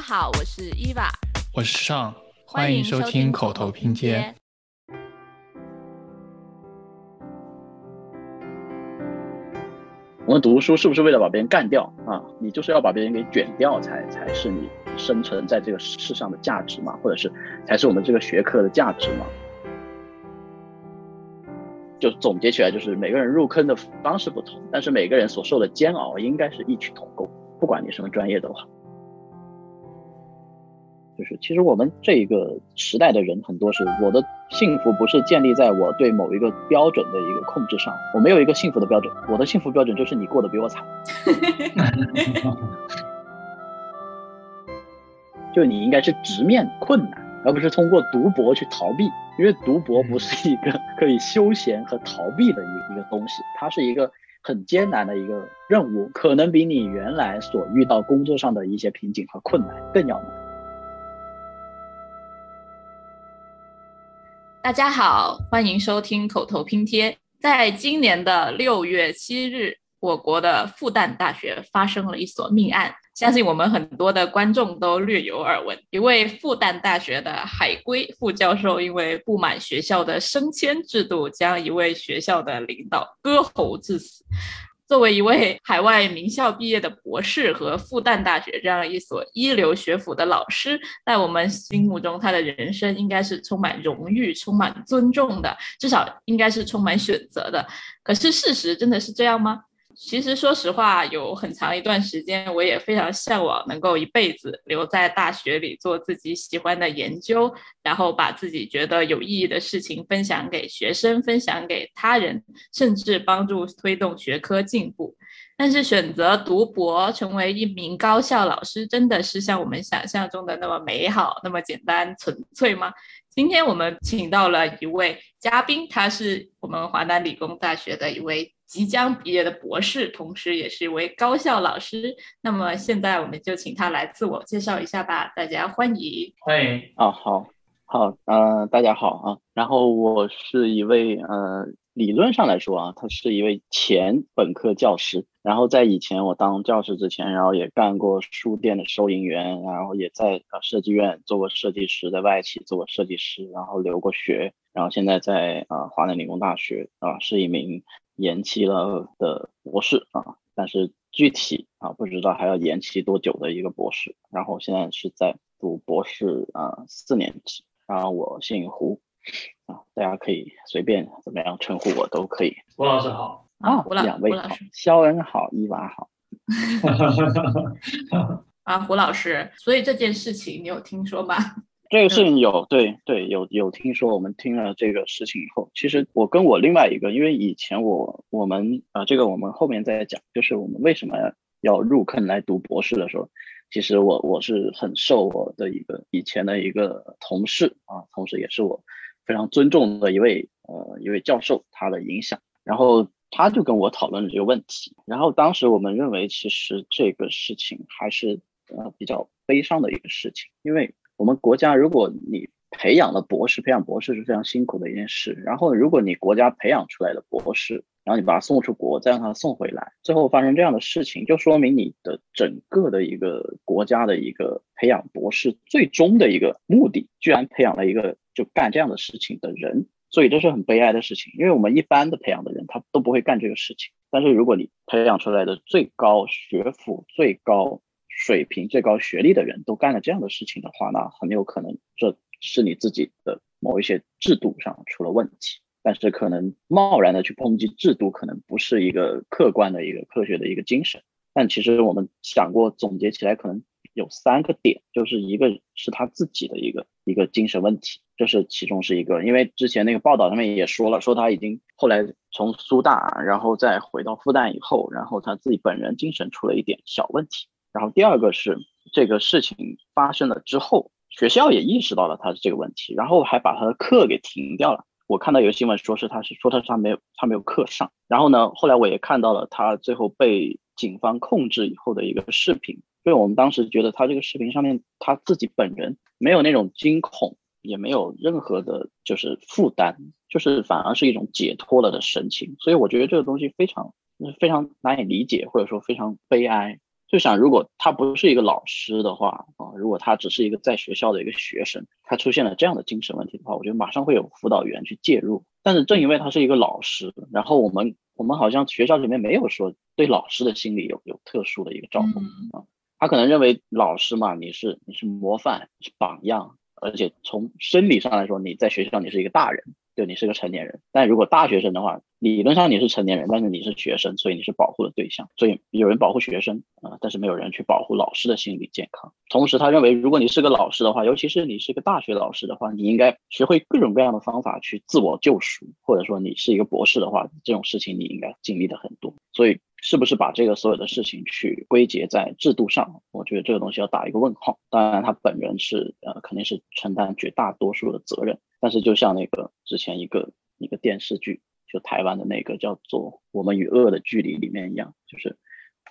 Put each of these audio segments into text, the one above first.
家好，我是伊娃，我是尚，欢迎收听口头拼接。我们读书是不是为了把别人干掉啊？你就是要把别人给卷掉，才才是你生存在这个世上的价值嘛，或者是才是我们这个学科的价值嘛？就总结起来，就是每个人入坑的方式不同，但是每个人所受的煎熬应该是异曲同工，不管你什么专业都好。就是其实我们这个时代的人很多是，我的幸福不是建立在我对某一个标准的一个控制上，我没有一个幸福的标准，我的幸福标准就是你过得比我惨。就你应该是直面困难，而不是通过读博去逃避，因为读博不是一个可以休闲和逃避的一一个东西，它是一个很艰难的一个任务，可能比你原来所遇到工作上的一些瓶颈和困难更要难。大家好，欢迎收听口头拼贴。在今年的六月七日，我国的复旦大学发生了一所命案，相信我们很多的观众都略有耳闻。一位复旦大学的海归副教授，因为不满学校的升迁制度，将一位学校的领导割喉致死。作为一位海外名校毕业的博士和复旦大学这样一所一流学府的老师，在我们心目中，他的人生应该是充满荣誉、充满尊重的，至少应该是充满选择的。可是事实真的是这样吗？其实，说实话，有很长一段时间，我也非常向往能够一辈子留在大学里做自己喜欢的研究，然后把自己觉得有意义的事情分享给学生，分享给他人，甚至帮助推动学科进步。但是，选择读博，成为一名高校老师，真的是像我们想象中的那么美好、那么简单纯粹吗？今天我们请到了一位嘉宾，他是我们华南理工大学的一位。即将毕业的博士，同时也是一位高校老师。那么现在我们就请他来自我介绍一下吧，大家欢迎。欢迎啊，好，好，嗯，大家好啊。然后我是一位，呃，理论上来说啊，他是一位前本科教师。然后在以前我当教师之前，然后也干过书店的收银员，然后也在呃设计院做过设计师，在外企做过设计师，然后留过学，然后现在在啊华南理工大学啊是一名。延期了的博士啊，但是具体啊不知道还要延期多久的一个博士。然后现在是在读博士啊四年级。然后我姓胡啊，大家可以随便怎么样称呼我都可以。胡老师好啊，两位好，肖恩好，伊娃好。啊，胡老师，所以这件事情你有听说吗？这个事情有对对有有听说，我们听了这个事情以后，其实我跟我另外一个，因为以前我我们啊，这个我们后面再讲，就是我们为什么要入坑来读博士的时候，其实我我是很受我的一个以前的一个同事啊，同时也是我非常尊重的一位呃一位教授他的影响，然后他就跟我讨论了这个问题，然后当时我们认为其实这个事情还是呃比较悲伤的一个事情，因为。我们国家，如果你培养了博士，培养博士是非常辛苦的一件事。然后，如果你国家培养出来的博士，然后你把他送出国，再让他送回来，最后发生这样的事情，就说明你的整个的一个国家的一个培养博士最终的一个目的，居然培养了一个就干这样的事情的人。所以这是很悲哀的事情，因为我们一般的培养的人，他都不会干这个事情。但是如果你培养出来的最高学府、最高水平最高学历的人都干了这样的事情的话，那很有可能这是你自己的某一些制度上出了问题。但是可能贸然的去抨击制度，可能不是一个客观的一个科学的一个精神。但其实我们想过总结起来，可能有三个点，就是一个是他自己的一个一个精神问题，这是其中是一个。因为之前那个报道上面也说了，说他已经后来从苏大，然后再回到复旦以后，然后他自己本人精神出了一点小问题。然后第二个是这个事情发生了之后，学校也意识到了他的这个问题，然后还把他的课给停掉了。我看到有个新闻说是他是说他他没有他没有课上。然后呢，后来我也看到了他最后被警方控制以后的一个视频，因为我们当时觉得他这个视频上面他自己本人没有那种惊恐，也没有任何的就是负担，就是反而是一种解脱了的神情。所以我觉得这个东西非常非常难以理解，或者说非常悲哀。就想，如果他不是一个老师的话啊，如果他只是一个在学校的一个学生，他出现了这样的精神问题的话，我觉得马上会有辅导员去介入。但是正因为他是一个老师，然后我们我们好像学校里面没有说对老师的心理有有特殊的一个照顾啊，他可能认为老师嘛，你是你是模范，是榜样，而且从生理上来说，你在学校你是一个大人。对你是个成年人，但如果大学生的话，理论上你是成年人，但是你是学生，所以你是保护的对象。所以有人保护学生啊，但是没有人去保护老师的心理健康。同时，他认为如果你是个老师的话，尤其是你是个大学老师的话，你应该学会各种各样的方法去自我救赎，或者说你是一个博士的话，这种事情你应该经历的很多。所以。是不是把这个所有的事情去归结在制度上？我觉得这个东西要打一个问号。当然，他本人是呃肯定是承担绝大多数的责任。但是就像那个之前一个一个电视剧，就台湾的那个叫做《我们与恶的距离》里面一样，就是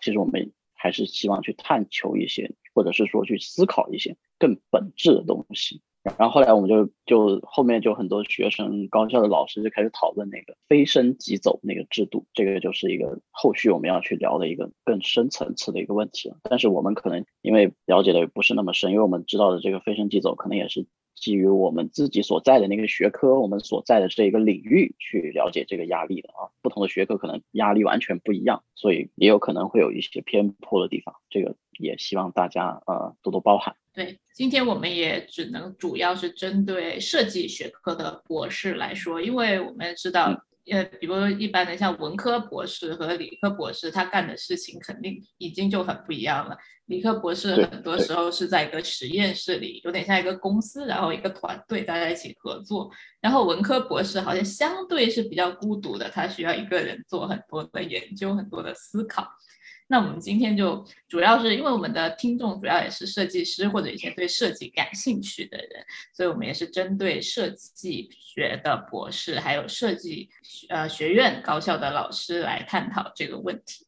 其实我们还是希望去探求一些，或者是说去思考一些更本质的东西。然后后来我们就就后面就很多学生、高校的老师就开始讨论那个飞升即走那个制度，这个就是一个后续我们要去聊的一个更深层次的一个问题了。但是我们可能因为了解的不是那么深，因为我们知道的这个飞升即走可能也是基于我们自己所在的那个学科、我们所在的这一个领域去了解这个压力的啊。不同的学科可能压力完全不一样，所以也有可能会有一些偏颇的地方。这个也希望大家呃多多包涵。对，今天我们也只能主要是针对设计学科的博士来说，因为我们知道，呃，比如一般的像文科博士和理科博士，他干的事情肯定已经就很不一样了。理科博士很多时候是在一个实验室里，有点像一个公司，然后一个团队大家一起合作。然后文科博士好像相对是比较孤独的，他需要一个人做很多的研究，很多的思考。那我们今天就主要是因为我们的听众主要也是设计师或者一些对设计感兴趣的人，所以我们也是针对设计学的博士，还有设计呃学院高校的老师来探讨这个问题。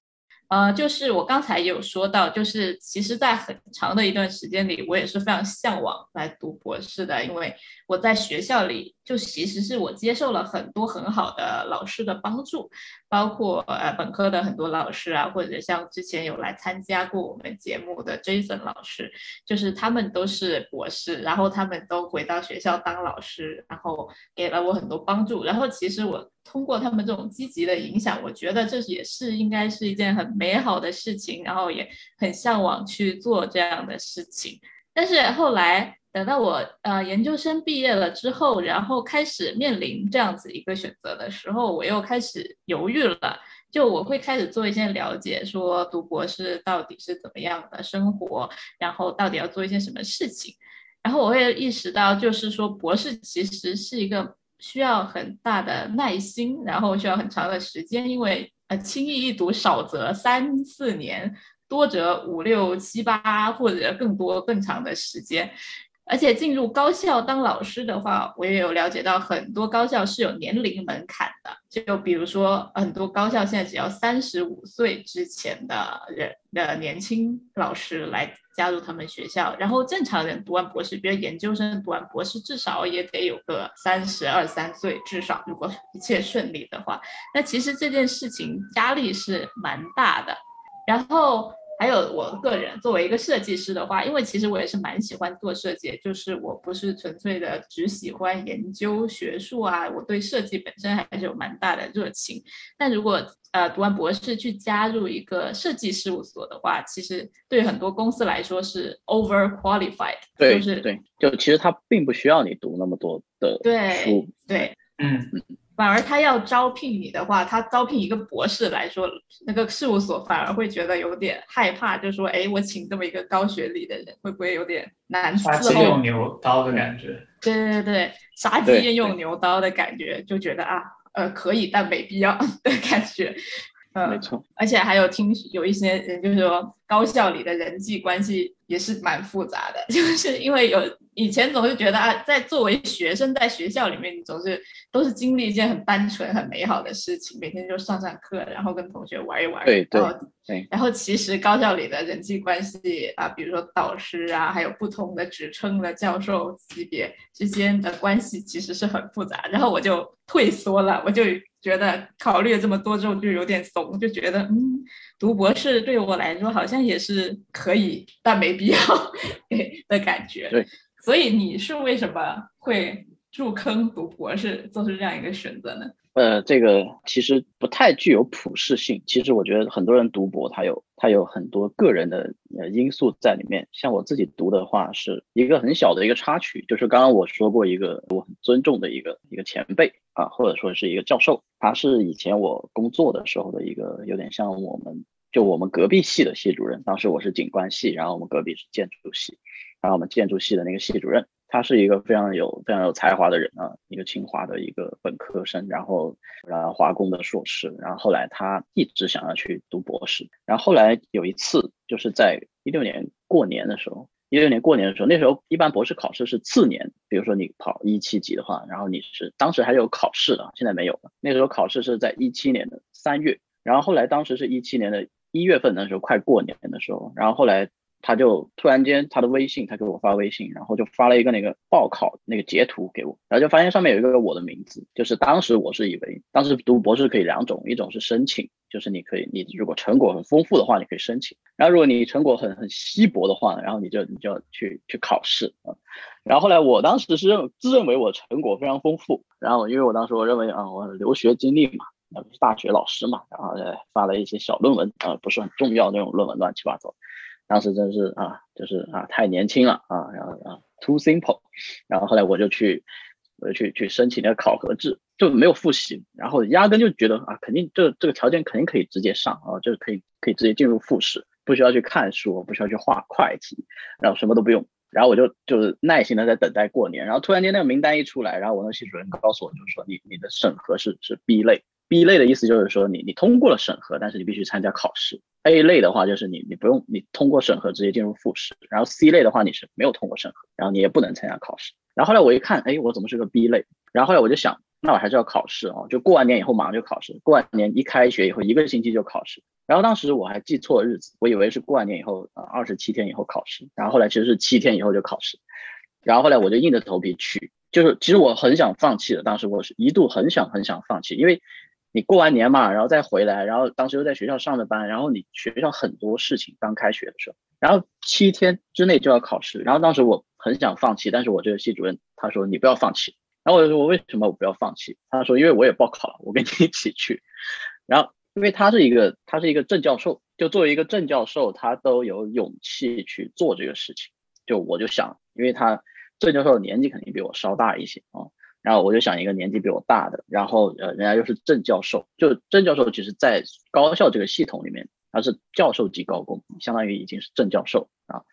呃，就是我刚才也有说到，就是其实，在很长的一段时间里，我也是非常向往来读博士的，因为我在学校里，就其实是我接受了很多很好的老师的帮助，包括呃本科的很多老师啊，或者像之前有来参加过我们节目的 Jason 老师，就是他们都是博士，然后他们都回到学校当老师，然后给了我很多帮助，然后其实我。通过他们这种积极的影响，我觉得这也是应该是一件很美好的事情，然后也很向往去做这样的事情。但是后来等到我呃研究生毕业了之后，然后开始面临这样子一个选择的时候，我又开始犹豫了。就我会开始做一些了解，说读博士到底是怎么样的生活，然后到底要做一些什么事情。然后我会意识到，就是说博士其实是一个。需要很大的耐心，然后需要很长的时间，因为呃，轻易一读少则三四年，多则五六七八或者更多更长的时间。而且进入高校当老师的话，我也有了解到很多高校是有年龄门槛的，就比如说很多高校现在只要三十五岁之前的人的年轻老师来。加入他们学校，然后正常人读完博士，比如研究生读完博士，至少也得有个三十二三岁，至少如果一切顺利的话，那其实这件事情压力是蛮大的。然后还有我个人作为一个设计师的话，因为其实我也是蛮喜欢做设计，就是我不是纯粹的只喜欢研究学术啊，我对设计本身还是有蛮大的热情。但如果呃，读完博士去加入一个设计事务所的话，其实对很多公司来说是 over qualified，对，就是对，就其实他并不需要你读那么多的书，对，嗯嗯，反而他要招聘你的话，他招聘一个博士来说，那个事务所反而会觉得有点害怕，就说，哎，我请这么一个高学历的人，会不会有点难伺候？用牛刀的感觉，对对对，杀鸡用牛刀的感觉，就觉得啊。呃，可以，但没必要 的感觉，嗯，没错。而且还有听有一些人就是说，高校里的人际关系也是蛮复杂的，就是因为有。以前总是觉得啊，在作为学生在学校里面，你总是都是经历一件很单纯、很美好的事情，每天就上上课，然后跟同学玩一玩。对对对。然后其实高校里的人际关系啊，比如说导师啊，还有不同的职称的教授级别之间的关系，其实是很复杂。然后我就退缩了，我就觉得考虑了这么多之后就有点怂，就觉得嗯，读博士对我来说好像也是可以，但没必要 的感觉。对，所以你是为什么会入坑读博士，做出这样一个选择呢？呃，这个其实不太具有普适性。其实我觉得很多人读博，他有他有很多个人的呃因素在里面。像我自己读的话，是一个很小的一个插曲，就是刚刚我说过一个我很尊重的一个一个前辈啊，或者说是一个教授，他是以前我工作的时候的一个有点像我们就我们隔壁系的系主任。当时我是景观系，然后我们隔壁是建筑系，然后我们建筑系的那个系主任。他是一个非常有非常有才华的人啊，一个清华的一个本科生，然后然后华工的硕士，然后后来他一直想要去读博士，然后后来有一次就是在一六年过年的时候，一六年过年的时候，那时候一般博士考试是次年，比如说你考一七级的话，然后你是当时还有考试的，现在没有了，那时候考试是在一七年的三月，然后后来当时是一七年的一月份的时候，快过年的时候，然后后来。他就突然间他的微信，他给我发微信，然后就发了一个那个报考那个截图给我，然后就发现上面有一个我的名字，就是当时我是以为，当时读博士可以两种，一种是申请，就是你可以你如果成果很丰富的话，你可以申请，然后如果你成果很很稀薄的话，然后你就你就要去去考试啊，然后后来我当时是认自认为我成果非常丰富，然后因为我当时我认为啊我留学经历嘛，那不是大学老师嘛，然后发了一些小论文啊，不是很重要那种论文，乱七八糟。当时真是啊，就是啊，太年轻了啊，然后啊，too simple，然后后来我就去，我就去去申请那个考核制，就没有复习，然后压根就觉得啊，肯定这这个条件肯定可以直接上啊，就是可以可以直接进入复试，不需要去看书，不需要去画会计，然后什么都不用，然后我就就是耐心的在等待过年，然后突然间那个名单一出来，然后我那系主任告诉我，就是说你你的审核是是 B 类。B 类的意思就是说，你你通过了审核，但是你必须参加考试。A 类的话就是你你不用你通过审核直接进入复试。然后 C 类的话你是没有通过审核，然后你也不能参加考试。然后后来我一看，哎，我怎么是个 B 类？然后后来我就想，那我还是要考试啊，就过完年以后马上就考试。过完年一开学以后一个星期就考试。然后当时我还记错了日子，我以为是过完年以后啊二十七天以后考试，然后后来其实是七天以后就考试。然后后来我就硬着头皮去，就是其实我很想放弃的，当时我是一度很想很想放弃，因为。你过完年嘛，然后再回来，然后当时又在学校上着班，然后你学校很多事情，刚开学的时候，然后七天之内就要考试，然后当时我很想放弃，但是我这个系主任他说你不要放弃，然后我就说我为什么我不要放弃？他说因为我也报考了，我跟你一起去，然后因为他是一个他是一个正教授，就作为一个正教授，他都有勇气去做这个事情，就我就想，因为他正教授的年纪肯定比我稍大一些啊。然后我就想一个年纪比我大的，然后呃，人家又是正教授，就正教授其实，在高校这个系统里面，他是教授级高工，相当于已经是正教授啊，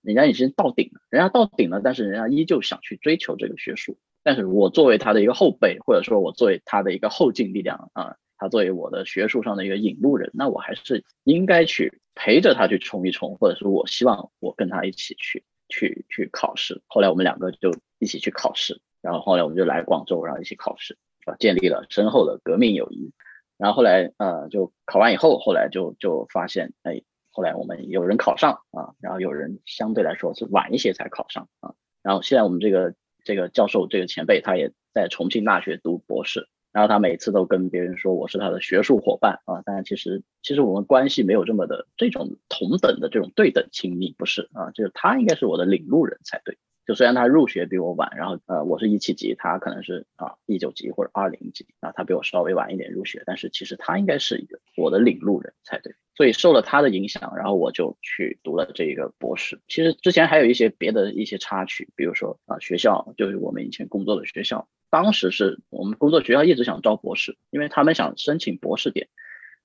人家已经到顶了，人家到顶了，但是人家依旧想去追求这个学术。但是我作为他的一个后辈，或者说我作为他的一个后进力量啊，他作为我的学术上的一个引路人，那我还是应该去陪着他去冲一冲，或者说我希望我跟他一起去去去考试。后来我们两个就一起去考试。然后后来我们就来广州，然后一起考试，啊，建立了深厚的革命友谊。然后后来呃，就考完以后，后来就就发现，哎，后来我们有人考上啊，然后有人相对来说是晚一些才考上啊。然后现在我们这个这个教授这个前辈，他也在重庆大学读博士，然后他每次都跟别人说我是他的学术伙伴啊，但其实其实我们关系没有这么的这种同等的这种对等亲密，不是啊，就是他应该是我的领路人才对。就虽然他入学比我晚，然后呃我是一七级，他可能是啊一九级或者二零级啊，他比我稍微晚一点入学，但是其实他应该是一个我的领路人才对，所以受了他的影响，然后我就去读了这个博士。其实之前还有一些别的一些插曲，比如说啊学校就是我们以前工作的学校，当时是我们工作学校一直想招博士，因为他们想申请博士点。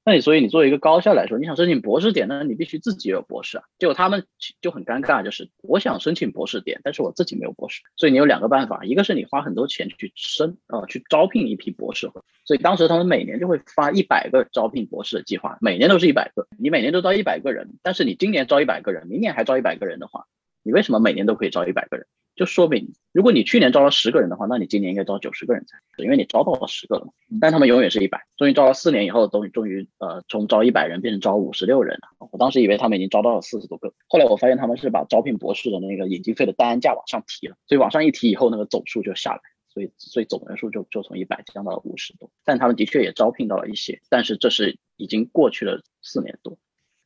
那你所以你作为一个高校来说，你想申请博士点，那你必须自己有博士啊。结果他们就很尴尬，就是我想申请博士点，但是我自己没有博士。所以你有两个办法，一个是你花很多钱去申啊，去招聘一批博士。所以当时他们每年就会发一百个招聘博士的计划，每年都是一百个，你每年都招一百个人。但是你今年招一百个人，明年还招一百个人的话，你为什么每年都可以招一百个人？就说明，如果你去年招了十个人的话，那你今年应该招九十个人才，因为你招到了十个了嘛。但他们永远是一百，终于招了四年以后，终于终于呃，从招一百人变成招五十六人了。我当时以为他们已经招到了四十多个，后来我发现他们是把招聘博士的那个引进费的单价往上提了，所以往上一提以后，那个总数就下来。所以所以总人数就就从一百降到了五十多。但他们的确也招聘到了一些，但是这是已经过去了四年多，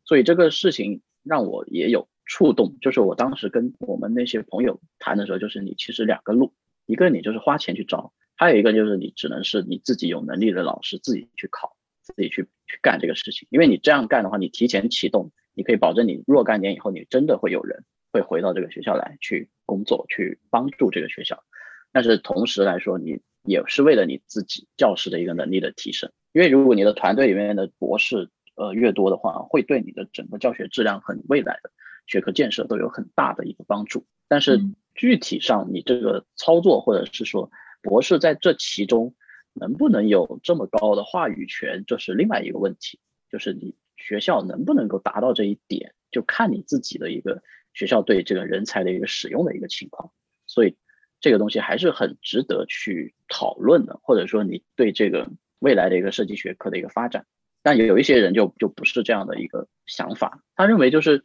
所以这个事情让我也有触动。就是我当时跟我们那些朋友谈的时候，就是你其实两个路，一个你就是花钱去招，还有一个就是你只能是你自己有能力的老师自己去考，自己去去干这个事情。因为你这样干的话，你提前启动，你可以保证你若干年以后，你真的会有人会回到这个学校来去工作，去帮助这个学校。但是同时来说，你也是为了你自己教师的一个能力的提升，因为如果你的团队里面的博士呃越多的话，会对你的整个教学质量和未来的学科建设都有很大的一个帮助。但是具体上你这个操作，或者是说博士在这其中能不能有这么高的话语权，这是另外一个问题。就是你学校能不能够达到这一点，就看你自己的一个学校对这个人才的一个使用的一个情况。所以。这个东西还是很值得去讨论的，或者说你对这个未来的一个设计学科的一个发展，但有有一些人就就不是这样的一个想法，他认为就是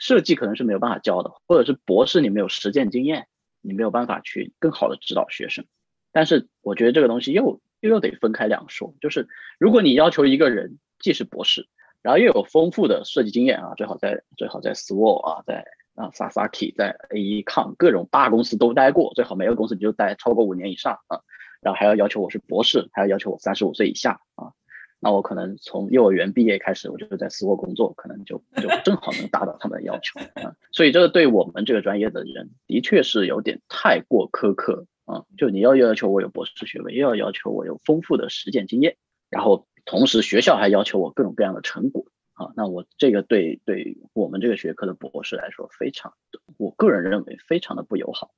设计可能是没有办法教的，或者是博士你没有实践经验，你没有办法去更好的指导学生。但是我觉得这个东西又又又得分开两说，就是如果你要求一个人既是博士，然后又有丰富的设计经验啊，最好在最好在 SWO 啊，在。啊，Sasaki 在 AECOM 各种大公司都待过，最好每个公司你就待超过五年以上啊。然后还要要求我是博士，还要要求我三十五岁以下啊。那我可能从幼儿园毕业开始，我就在斯沃工作，可能就就 正好能达到他们的要求啊。所以这个对我们这个专业的人，的确是有点太过苛刻啊。就你要要求我有博士学位，又要要求我有丰富的实践经验，然后同时学校还要求我各种各样的成果。啊，那我这个对对我们这个学科的博士来说，非常，我个人认为非常的不友好，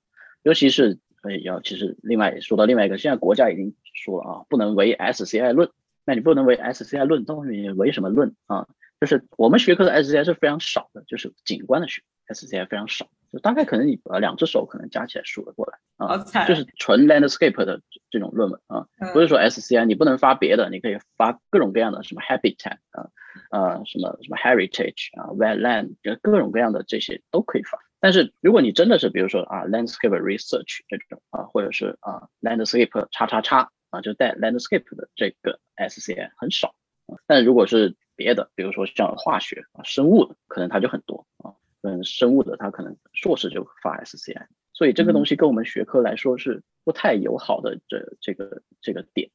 尤其是呃要，其实另外说到另外一个，现在国家已经说了啊，不能唯 SCI 论，那你不能为 SCI 论，到底唯什么论啊？就是我们学科的 SCI 是非常少的，就是景观的学 SCI 非常少。就大概可能你呃两只手可能加起来数得过来啊，就是纯 landscape 的这种论文啊，不是说 SCI 你不能发别的，你可以发各种各样的什么 habitat 啊，呃什么什么 heritage 啊，wetland 就各种各样的这些都可以发。但是如果你真的是比如说啊 landscape research 这种啊，或者是啊 landscape 叉叉叉啊，就带 landscape 的这个 SCI 很少啊。但如果是别的，比如说像化学啊、生物的，可能它就很多啊。嗯，生物的它可能硕士就发 SCI，所以这个东西跟我们学科来说是不太友好的这这个这个点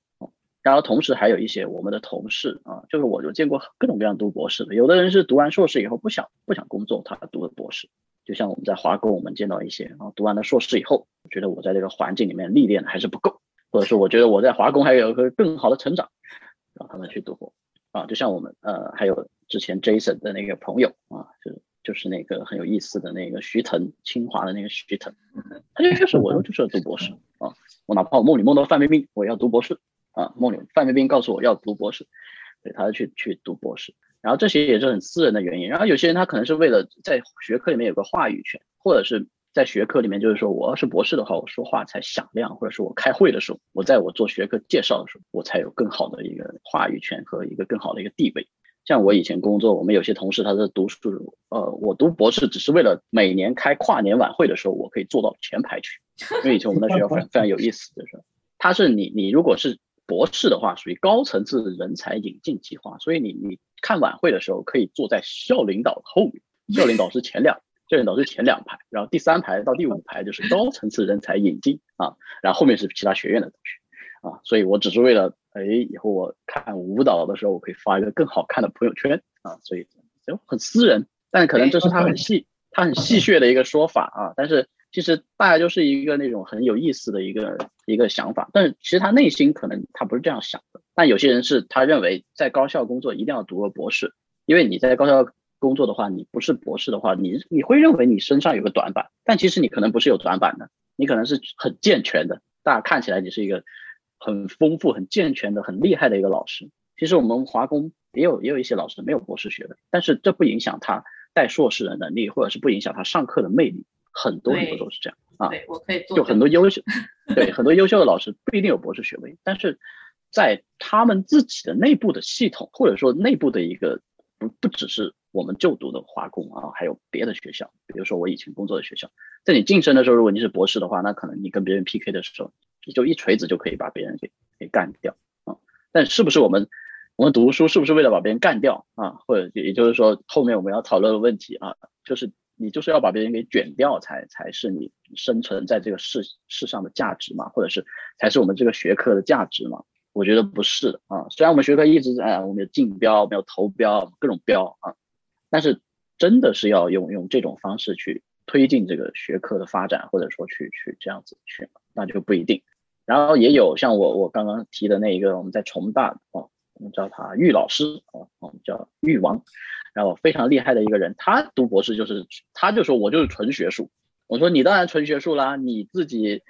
然后同时还有一些我们的同事啊，就是我就见过各种各样读博士的，有的人是读完硕士以后不想不想工作，他读的博士。就像我们在华工，我们见到一些啊，读完了硕士以后，觉得我在这个环境里面历练还是不够，或者说我觉得我在华工还有一个更好的成长，让他们去读博啊。就像我们呃，还有之前 Jason 的那个朋友啊，就是。就是那个很有意思的那个徐腾，清华的那个徐腾，他就就是我就是要读博士啊，我哪怕我梦里梦到范冰冰，我要读博士啊，梦里范冰冰告诉我要读博士，对，他去去读博士，然后这些也是很私人的原因，然后有些人他可能是为了在学科里面有个话语权，或者是在学科里面就是说我要是博士的话，我说话才响亮，或者是我开会的时候，我在我做学科介绍的时候，我才有更好的一个话语权和一个更好的一个地位。像我以前工作，我们有些同事他是读书，呃，我读博士只是为了每年开跨年晚会的时候，我可以坐到前排去。因为以前我们的学校非常非常有意思，就是他是你你如果是博士的话，属于高层次人才引进计划，所以你你看晚会的时候可以坐在校领导后面，校领导是前两，校领导是前两排，然后第三排到第五排就是高层次人才引进啊，然后后面是其他学院的同学。啊，所以我只是为了，哎，以后我看舞蹈的时候，我可以发一个更好看的朋友圈啊，所以就很私人，但可能这是他很细，他很戏谑的一个说法啊。但是其实大家就是一个那种很有意思的一个一个想法，但是其实他内心可能他不是这样想的。但有些人是他认为在高校工作一定要读个博士，因为你在高校工作的话，你不是博士的话，你你会认为你身上有个短板，但其实你可能不是有短板的，你可能是很健全的，大家看起来你是一个。很丰富、很健全的、很厉害的一个老师。其实我们华工也有也有一些老师没有博士学位，但是这不影响他带硕士的能力，或者是不影响他上课的魅力。很多很多都是这样啊。对，我可以做就很多优秀，对很多优秀的老师不一定有博士学位，但是在他们自己的内部的系统，或者说内部的一个不不只是我们就读的化工啊，还有别的学校，比如说我以前工作的学校，在你晋升的时候，如果你是博士的话，那可能你跟别人 PK 的时候。你就一锤子就可以把别人给给干掉啊。但是不是我们我们读书是不是为了把别人干掉啊？或者也就是说后面我们要讨论的问题啊，就是你就是要把别人给卷掉才才是你生存在这个世世上的价值嘛，或者是才是我们这个学科的价值嘛？我觉得不是的啊。虽然我们学科一直在我们有竞标，没有投标，各种标啊，但是真的是要用用这种方式去。推进这个学科的发展，或者说去去这样子去，那就不一定。然后也有像我我刚刚提的那一个，我们在重大哦，我们叫他玉老师哦，我们叫玉王，然后非常厉害的一个人，他读博士就是他就说我就是纯学术。我说你当然纯学术啦，你自己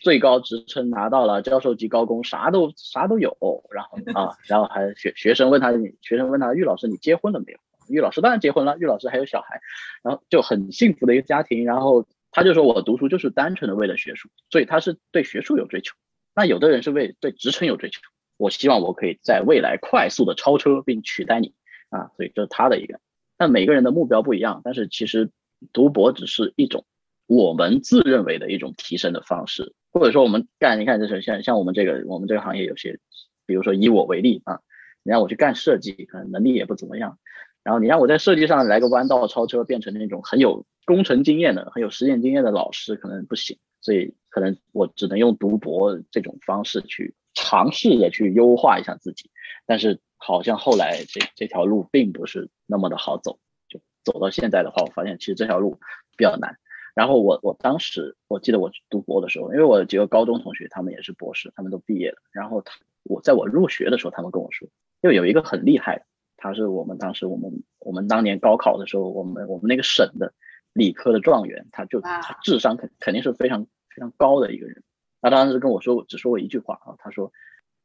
最高职称拿到了教授级高工，啥都啥都有。然后啊，然后还学学生问他，学生问他玉老师你结婚了没有？玉老师当然结婚了，玉老师还有小孩，然后就很幸福的一个家庭。然后他就说：“我读书就是单纯的为了学术，所以他是对学术有追求。那有的人是为对职称有追求，我希望我可以在未来快速的超车并取代你啊，所以这是他的一个。但每个人的目标不一样，但是其实读博只是一种我们自认为的一种提升的方式，或者说我们干，你看就是像像我们这个我们这个行业有些，比如说以我为例啊，你让我去干设计，可能能力也不怎么样。”然后你让我在设计上来个弯道超车，变成那种很有工程经验的、很有实践经验的老师，可能不行。所以可能我只能用读博这种方式去尝试着去优化一下自己。但是好像后来这这条路并不是那么的好走，就走到现在的话，我发现其实这条路比较难。然后我我当时我记得我读博的时候，因为我几个高中同学他们也是博士，他们都毕业了。然后他我在我入学的时候，他们跟我说，因为有一个很厉害的。他是我们当时我们我们当年高考的时候，我们我们那个省的理科的状元，他就他智商肯肯定是非常非常高的一个人。他当时跟我说，只说过一句话啊，他说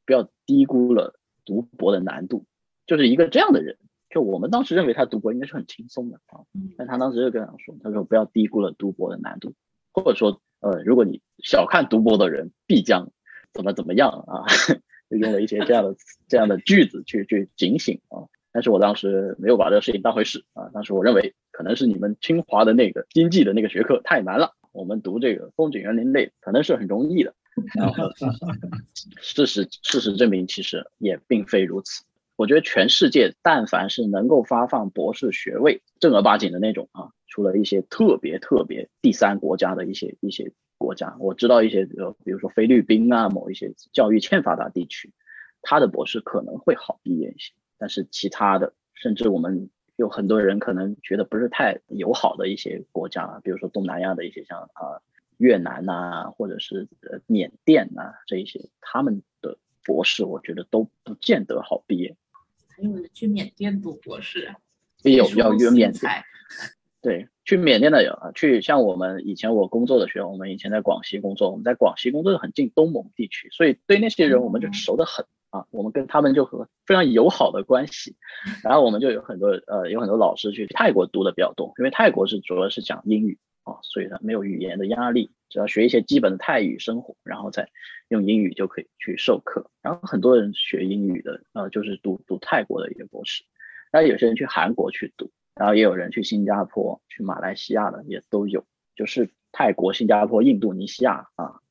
不要低估了读博的难度，就是一个这样的人。就我们当时认为他读博应该是很轻松的啊，但他当时就跟我说，他说不要低估了读博的难度，或者说呃，如果你小看读博的人，必将怎么怎么样啊，就用了一些这样的这样的句子去去警醒啊。但是我当时没有把这个事情当回事啊，当时我认为可能是你们清华的那个经济的那个学科太难了，我们读这个风景园林类可能是很容易的。然后 事实事实证明，其实也并非如此。我觉得全世界但凡是能够发放博士学位正儿八经的那种啊，除了一些特别特别第三国家的一些一些国家，我知道一些呃，比如说菲律宾啊，某一些教育欠发达地区，他的博士可能会好毕业一些。但是其他的，甚至我们有很多人可能觉得不是太友好的一些国家，比如说东南亚的一些像啊越南呐，或者是呃缅甸呐这一些，他们的博士我觉得都不见得好毕业。还有去缅甸读博士，也有要约缅甸。对，去缅甸的有啊，去像我们以前我工作的学校，我们以前在广西工作，我们在广西工作的很近东盟地区，所以对那些人我们就熟得很。啊，我们跟他们就和非常友好的关系，然后我们就有很多呃，有很多老师去泰国读的比较多，因为泰国是主要是讲英语啊，所以呢没有语言的压力，只要学一些基本的泰语生活，然后再用英语就可以去授课。然后很多人学英语的，呃，就是读读泰国的一个博士，然后有些人去韩国去读，然后也有人去新加坡、去马来西亚的也都有，就是泰国、新加坡、印度尼西亚啊。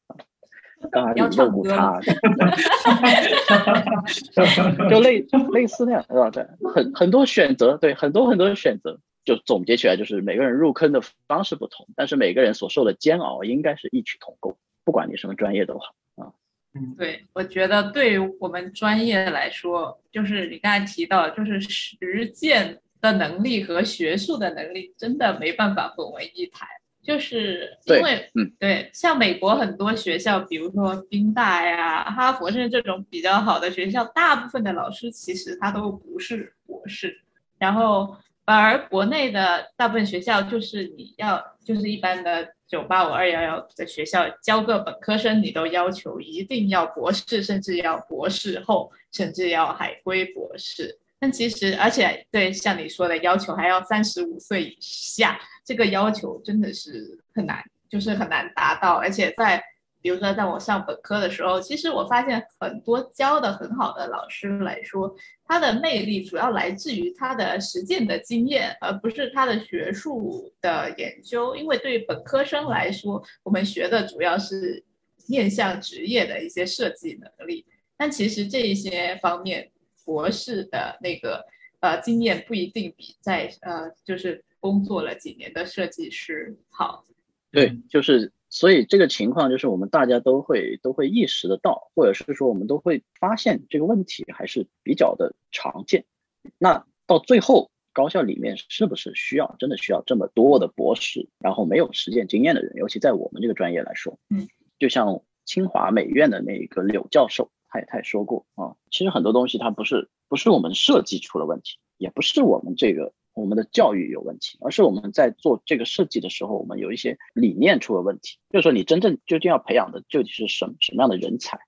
咖喱肉骨茶，就类类似那样，对吧？对，很很多选择，对，很多很多的选择，就总结起来就是每个人入坑的方式不同，但是每个人所受的煎熬应该是异曲同工，不管你什么专业都好啊。嗯，对，我觉得对于我们专业来说，就是你刚才提到，就是实践的能力和学术的能力，真的没办法混为一谈。就是因为，嗯，对，像美国很多学校，比如说宾大呀、哈佛，甚至这种比较好的学校，大部分的老师其实他都不是博士。然后，反而国内的大部分学校，就是你要，就是一般的九八五二幺幺的学校，教个本科生，你都要求一定要博士，甚至要博士后，甚至要海归博士。但其实，而且对像你说的要求，还要三十五岁以下。这个要求真的是很难，就是很难达到。而且在比如说，在我上本科的时候，其实我发现很多教的很好的老师来说，他的魅力主要来自于他的实践的经验，而不是他的学术的研究。因为对于本科生来说，我们学的主要是面向职业的一些设计能力。但其实这一些方面，博士的那个呃经验不一定比在呃就是工作了几年的设计师好。对，就是所以这个情况就是我们大家都会都会意识得到，或者是说我们都会发现这个问题还是比较的常见。那到最后，高校里面是不是需要真的需要这么多的博士，然后没有实践经验的人？尤其在我们这个专业来说，嗯，就像清华美院的那个柳教授，他也他也说过啊，其实很多东西它不是不是我们设计出了问题，也不是我们这个我们的教育有问题，而是我们在做这个设计的时候，我们有一些理念出了问题。就是说，你真正究竟要培养的究竟是什什么样的人才？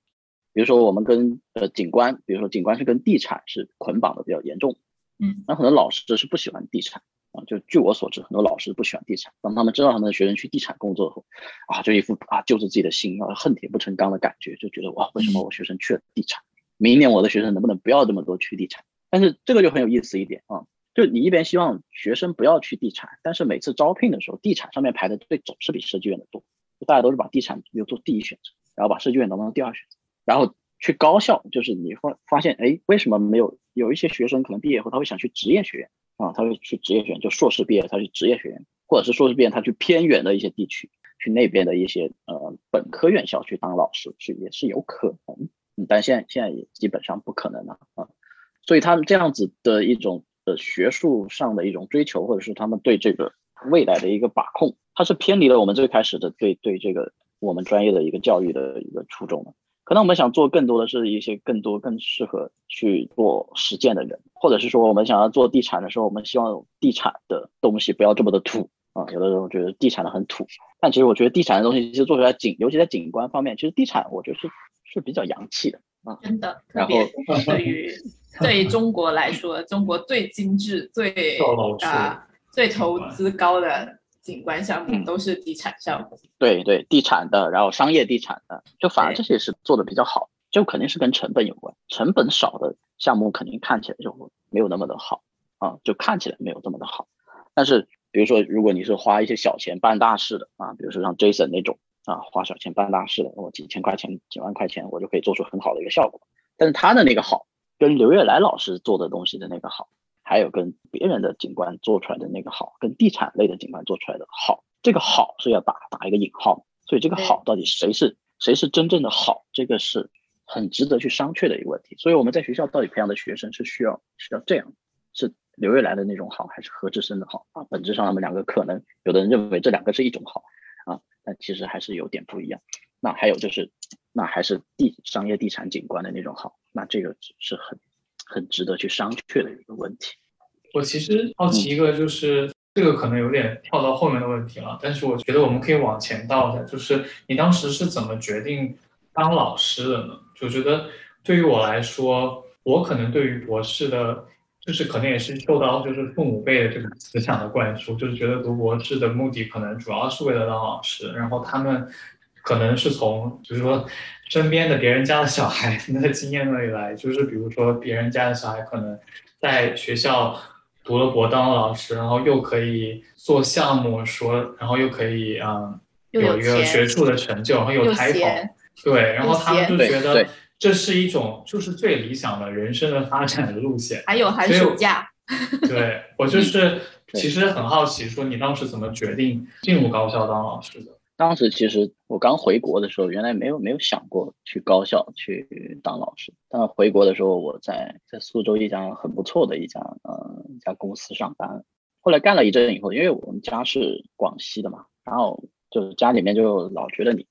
比如说，我们跟呃景观，比如说景观是跟地产是捆绑的比较严重。嗯，那很多老师是不喜欢地产啊，就据我所知，很多老师不喜欢地产。当他们知道他们的学生去地产工作后，啊，就一副啊揪着自己的心啊恨铁不成钢的感觉，就觉得哇，为什么我学生去了地产？明年我的学生能不能不要这么多去地产？但是这个就很有意思一点啊，就你一边希望学生不要去地产，但是每次招聘的时候，地产上面排的队总是比设计院的多，就大家都是把地产又做第一选择，然后把设计院当成第二选择，然后。去高校，就是你发发现，哎，为什么没有有一些学生可能毕业后他会想去职业学院啊？他会去职业学院，就硕士毕业他去职业学院，或者是硕士毕业他去偏远的一些地区，去那边的一些呃本科院校去当老师，是也是有可能，嗯但现在现在也基本上不可能了啊。所以他们这样子的一种呃学术上的一种追求，或者是他们对这个未来的一个把控，它是偏离了我们最开始的对对这个我们专业的一个教育的一个初衷的。可能我们想做更多的是一些更多更适合去做实践的人，或者是说我们想要做地产的时候，我们希望地产的东西不要这么的土啊。有的时候觉得地产的很土，但其实我觉得地产的东西其实做出来景，尤其在景观方面，其实地产我觉得是是比较洋气的啊。真的，特别对于 对于中国来说，中国最精致、最啊最投资高的。景观项目都是地产项目，对对，地产的，然后商业地产的，就反而这些是做的比较好，就肯定是跟成本有关，成本少的项目肯定看起来就没有那么的好啊，就看起来没有这么的好。但是比如说，如果你是花一些小钱办大事的啊，比如说像 Jason 那种啊，花小钱办大事的，我几千块钱、几万块钱，我就可以做出很好的一个效果。但是他的那个好，跟刘月来老师做的东西的那个好。还有跟别人的景观做出来的那个好，跟地产类的景观做出来的好，这个好是要打打一个引号，所以这个好到底谁是谁是真正的好，这个是很值得去商榷的一个问题。所以我们在学校到底培养的学生是需要需要这样，是刘瑞来的那种好，还是何志生的好啊？本质上他们两个可能有的人认为这两个是一种好啊，但其实还是有点不一样。那还有就是，那还是地商业地产景观的那种好，那这个是很。很值得去商榷的一个问题。我其实好奇一个，就是这个可能有点跳到后面的问题了，但是我觉得我们可以往前倒一下，就是你当时是怎么决定当老师的呢？就觉得对于我来说，我可能对于博士的，就是可能也是受到就是父母辈的这个思想的灌输，就是觉得读博士的目的可能主要是为了当老师，然后他们可能是从就是说。身边的别人家的小孩的 经验那里来，就是比如说别人家的小孩可能在学校读了博当了老师，然后又可以做项目，说然后又可以嗯有一个学术的成就，然后有抬头，对，然后他们就觉得这是一种就是最理想的人生的发展的路线。还有寒暑假。对我就是其实很好奇，说你当时怎么决定进入高校当老师的？当时其实我刚回国的时候，原来没有没有想过去高校去当老师。但回国的时候，我在在苏州一家很不错的一家呃一家公司上班。后来干了一阵以后，因为我们家是广西的嘛，然后就是家里面就老觉得你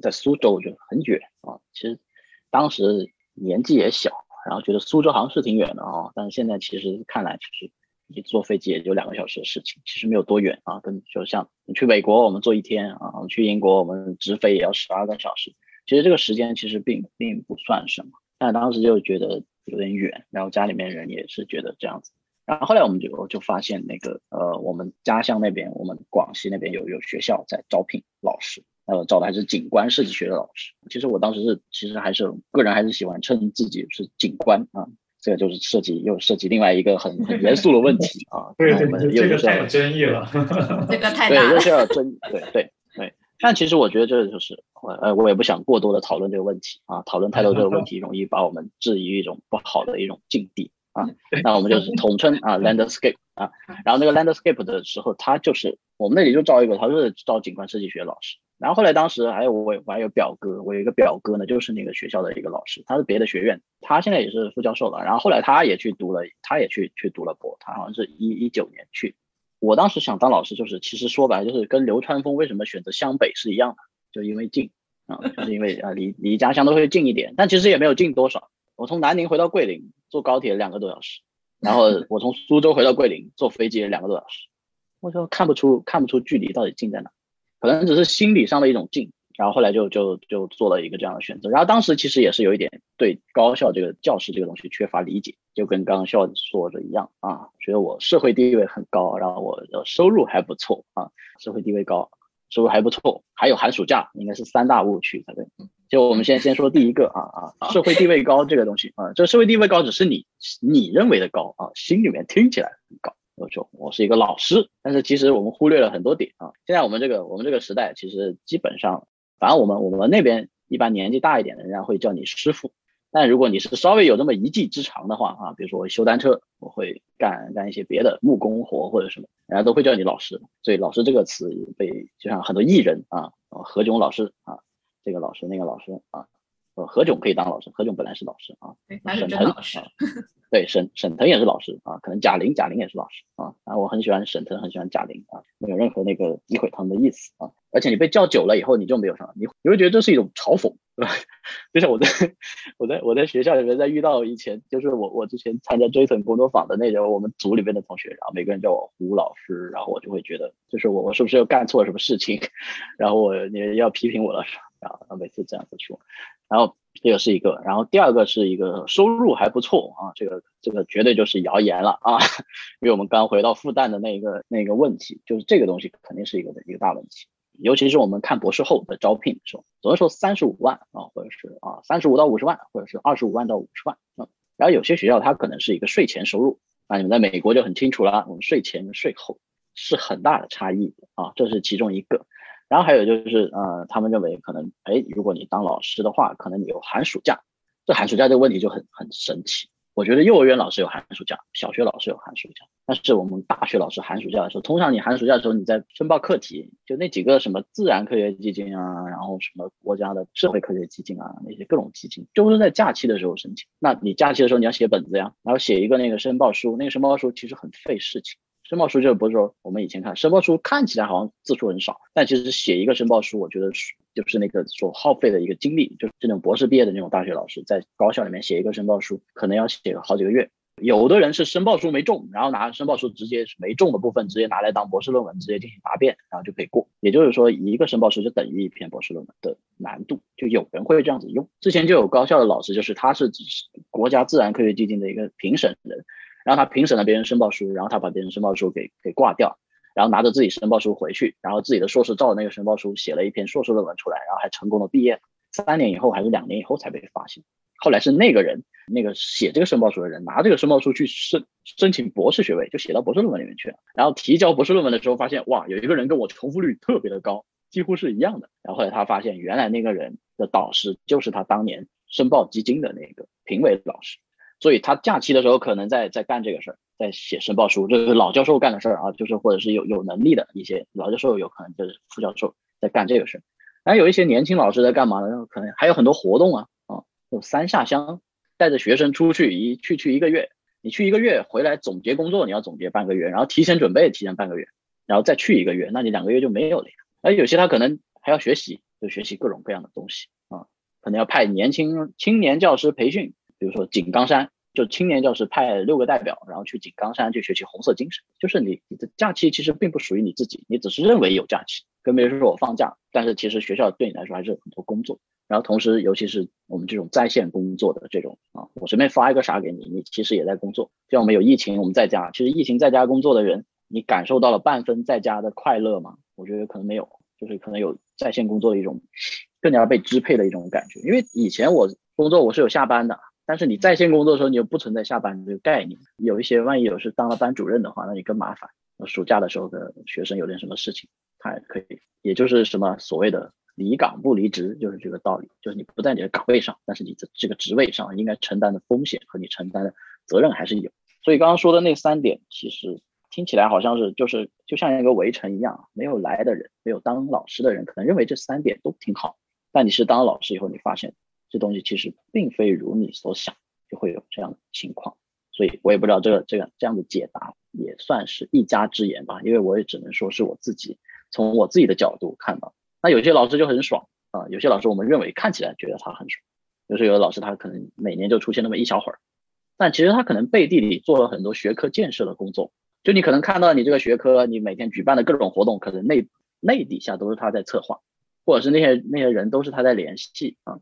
在苏州就很远啊。其实当时年纪也小，然后觉得苏州好像是挺远的啊。但是现在其实看来其实。你坐飞机也就两个小时的事情，其实没有多远啊。跟就像你去美国，我们坐一天啊；去英国，我们直飞也要十二个小时。其实这个时间其实并并不算什么，但当时就觉得有点远，然后家里面人也是觉得这样子。然后后来我们就就发现那个呃，我们家乡那边，我们广西那边有有学校在招聘老师，呃，找的还是景观设计学的老师。其实我当时是其实还是个人还是喜欢称自己是景观啊。这个就是涉及又涉及另外一个很很严肃的问题啊，对对，这个太有争议了，这个太大了，对，又是要争，对对对，但其实我觉得这就是我呃，我也不想过多的讨论这个问题啊，讨论太多这个问题容易把我们置于一种不好的一种境地啊。那我们就是统称啊，landscape 啊。然后那个 landscape 的时候，他就是我们那里就招一个，他是招景观设计学老师。然后后来当时还有我我还有表哥，我有一个表哥呢，就是那个学校的一个老师，他是别的学院，他现在也是副教授了。然后后来他也去读了，他也去去读了博，他好像是一一九年去。我当时想当老师，就是其实说白了就是跟流川枫为什么选择湘北是一样的，就因为近啊，就是因为啊离离家乡都会近一点，但其实也没有近多少。我从南宁回到桂林坐高铁两个多小时，然后我从苏州回到桂林坐飞机两个多小时，我就看不出看不出距离到底近在哪，可能只是心理上的一种劲。然后后来就就就做了一个这样的选择，然后当时其实也是有一点对高校这个教师这个东西缺乏理解，就跟刚刚校说的一样啊，觉得我社会地位很高，然后我的收入还不错啊，社会地位高，收入还不错，还有寒暑假，应该是三大误区才对。就我们先先说第一个啊啊，社会地位高这个东西啊，这个社会地位高只是你你认为的高啊，心里面听起来很高。我说我是一个老师，但是其实我们忽略了很多点啊。现在我们这个我们这个时代其实基本上。反正我们我们那边一般年纪大一点的人家会叫你师傅，但如果你是稍微有那么一技之长的话啊，比如说我修单车，我会干干一些别的木工活或者什么，人家都会叫你老师。所以老师这个词被就像很多艺人啊，何炅老师啊，这个老师那个老师啊。呃，何炅可以当老师，何炅本来是老师啊。沈腾啊，对，沈沈腾也是老师啊。可能贾玲，贾玲也是老师啊。然后我很喜欢沈腾，很喜欢贾玲啊，没有任何那个诋毁他们的意思啊。而且你被叫久了以后，你就没有什么，你你会觉得这是一种嘲讽，对吧？就像我在我在我在学校里面在遇到以前，就是我我之前参加 Jason 工作坊的那种我们组里面的同学，然后每个人叫我胡老师，然后我就会觉得，就是我我是不是又干错了什么事情？然后我你要批评我了，然后每次这样子说。然后这个是一个，然后第二个是一个收入还不错啊，这个这个绝对就是谣言了啊，因为我们刚回到复旦的那个那个问题，就是这个东西肯定是一个一个大问题，尤其是我们看博士后的招聘的时候，总是说三十五万啊，或者是啊三十五到五十万，或者是二十五万到五十万啊，然后有些学校它可能是一个税前收入，那你们在美国就很清楚了，我们税前跟税后是很大的差异啊，这是其中一个。然后还有就是，呃，他们认为可能，哎，如果你当老师的话，可能你有寒暑假。这寒暑假这个问题就很很神奇。我觉得幼儿园老师有寒暑假，小学老师有寒暑假，但是我们大学老师寒暑假的时候，通常你寒暑假的时候你在申报课题，就那几个什么自然科学基金啊，然后什么国家的社会科学基金啊，那些各种基金，就是在假期的时候申请。那你假期的时候你要写本子呀，然后写一个那个申报书，那个申报书其实很费事情。申报书就不是说我们以前看申报书看起来好像字数很少，但其实写一个申报书，我觉得是就是那个所耗费的一个精力，就是这种博士毕业的那种大学老师在高校里面写一个申报书，可能要写个好几个月。有的人是申报书没中，然后拿申报书直接没中的部分直接拿来当博士论文，直接进行答辩，然后就可以过。也就是说，一个申报书就等于一篇博士论文的难度，就有人会这样子用。之前就有高校的老师，就是他是国家自然科学基金的一个评审人。然后他评审了别人申报书，然后他把别人申报书给给挂掉，然后拿着自己申报书回去，然后自己的硕士照着那个申报书写了一篇硕士论文出来，然后还成功的毕业。三年以后还是两年以后才被发现，后来是那个人，那个写这个申报书的人拿这个申报书去申申请博士学位，就写到博士论文里面去了。然后提交博士论文的时候发现，哇，有一个人跟我重复率特别的高，几乎是一样的。然后后来他发现，原来那个人的导师就是他当年申报基金的那个评委老师。所以他假期的时候可能在在干这个事儿，在写申报书，这是老教授干的事儿啊，就是或者是有有能力的一些老教授，有可能就是副教授在干这个事儿。然后有一些年轻老师在干嘛呢？可能还有很多活动啊啊，有三下乡，带着学生出去一去去一个月，你去一个月回来总结工作，你要总结半个月，然后提前准备提前半个月，然后再去一个月，那你两个月就没有了。呀。而有些他可能还要学习，就学习各种各样的东西啊，可能要派年轻青年教师培训。比如说井冈山，就青年教师派六个代表，然后去井冈山去学习红色精神。就是你你的假期其实并不属于你自己，你只是认为有假期，跟别人说我放假，但是其实学校对你来说还是有很多工作。然后同时，尤其是我们这种在线工作的这种啊，我随便发一个啥给你，你其实也在工作。像我们有疫情，我们在家，其实疫情在家工作的人，你感受到了半分在家的快乐吗？我觉得可能没有，就是可能有在线工作的一种更加被支配的一种感觉。因为以前我工作我是有下班的。但是你在线工作的时候，你又不存在下班这个概念。有一些万一有是当了班主任的话，那你更麻烦。暑假的时候的学生有点什么事情，他也可以也就是什么所谓的离岗不离职，就是这个道理，就是你不在你的岗位上，但是你的这个职位上应该承担的风险和你承担的责任还是有。所以刚刚说的那三点，其实听起来好像是就是就像一个围城一样，没有来的人，没有当老师的人，可能认为这三点都挺好，但你是当了老师以后，你发现这东西其实并非如你所想，就会有这样的情况。所以我也不知道这个这个这样的解答也算是一家之言吧，因为我也只能说是我自己从我自己的角度看到。那有些老师就很爽啊，有些老师我们认为看起来觉得他很爽，有时候有的老师他可能每年就出现那么一小会儿，但其实他可能背地里做了很多学科建设的工作。就你可能看到你这个学科，你每天举办的各种活动，可能内内底下都是他在策划，或者是那些那些人都是他在联系啊。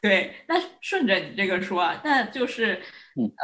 对，那顺着你这个说啊，那就是，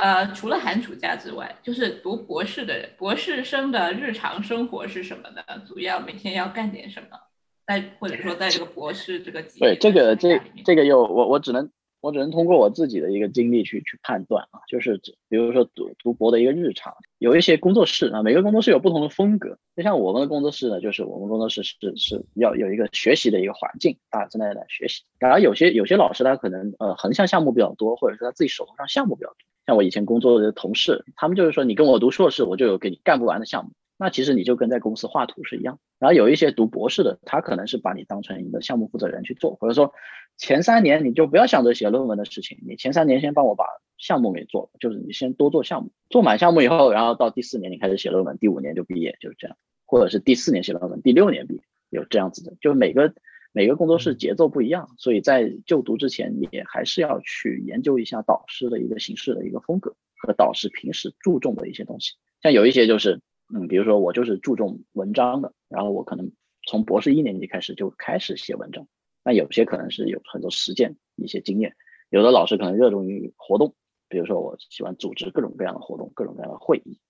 呃，除了寒暑假之外，就是读博士的人，博士生的日常生活是什么呢？主要每天要干点什么？在或者说在这个博士这个对这个这这个又我我只能。我只能通过我自己的一个经历去去判断啊，就是比如说读读博的一个日常，有一些工作室啊，每个工作室有不同的风格。就像我们的工作室呢，就是我们工作室是是要有一个学习的一个环境，大家正在来学习。然后有些有些老师他可能呃横向项目比较多，或者是他自己手头上项目比较多。像我以前工作的同事，他们就是说你跟我读硕士，我就有给你干不完的项目。那其实你就跟在公司画图是一样。然后有一些读博士的，他可能是把你当成一个项目负责人去做，或者说前三年你就不要想着写论文的事情，你前三年先帮我把项目给做了，就是你先多做项目，做满项目以后，然后到第四年你开始写论文，第五年就毕业，就是这样，或者是第四年写论文，第六年毕业，有这样子的，就是每个每个工作室节奏不一样，所以在就读之前，你还是要去研究一下导师的一个形式的一个风格和导师平时注重的一些东西，像有一些就是。嗯，比如说我就是注重文章的，然后我可能从博士一年级开始就开始写文章。那有些可能是有很多实践一些经验，有的老师可能热衷于活动，比如说我喜欢组织各种各样的活动，各种各样的会议，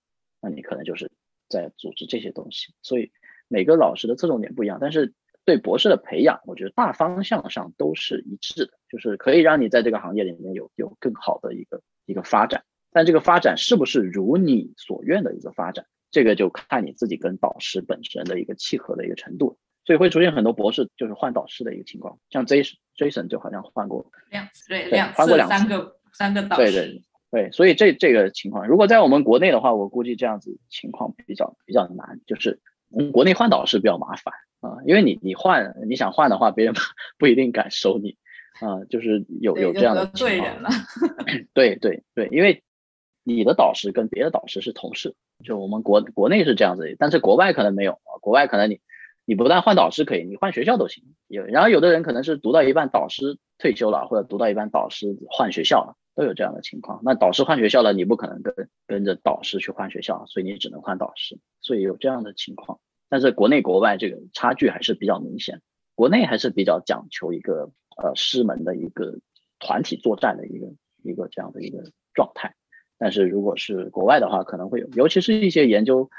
那你可能就是在组织这些东西。所以每个老师的侧重点不一样，但是对博士的培养，我觉得大方向上都是一致的，就是可以让你在这个行业里面有有更好的一个一个发展。但这个发展是不是如你所愿的一个发展？这个就看你自己跟导师本身的一个契合的一个程度，所以会出现很多博士就是换导师的一个情况，像 Jason Jason 就好像换过两次，对，两次，换过两三个三个导师，对对对，所以这这个情况，如果在我们国内的话，我估计这样子情况比较比较难，就是我们国内换导师比较麻烦啊，因为你你换你想换的话，别人 不一定敢收你啊，就是有有这样的情况，对对对，因为你的导师跟别的导师是同事。就我们国国内是这样子，但是国外可能没有啊。国外可能你你不但换导师可以，你换学校都行。有然后有的人可能是读到一半导师退休了，或者读到一半导师换学校了，都有这样的情况。那导师换学校了，你不可能跟跟着导师去换学校，所以你只能换导师。所以有这样的情况，但是国内国外这个差距还是比较明显。国内还是比较讲求一个呃师门的一个团体作战的一个一个这样的一个状态。但是如果是国外的话，可能会有，尤其是一些研究，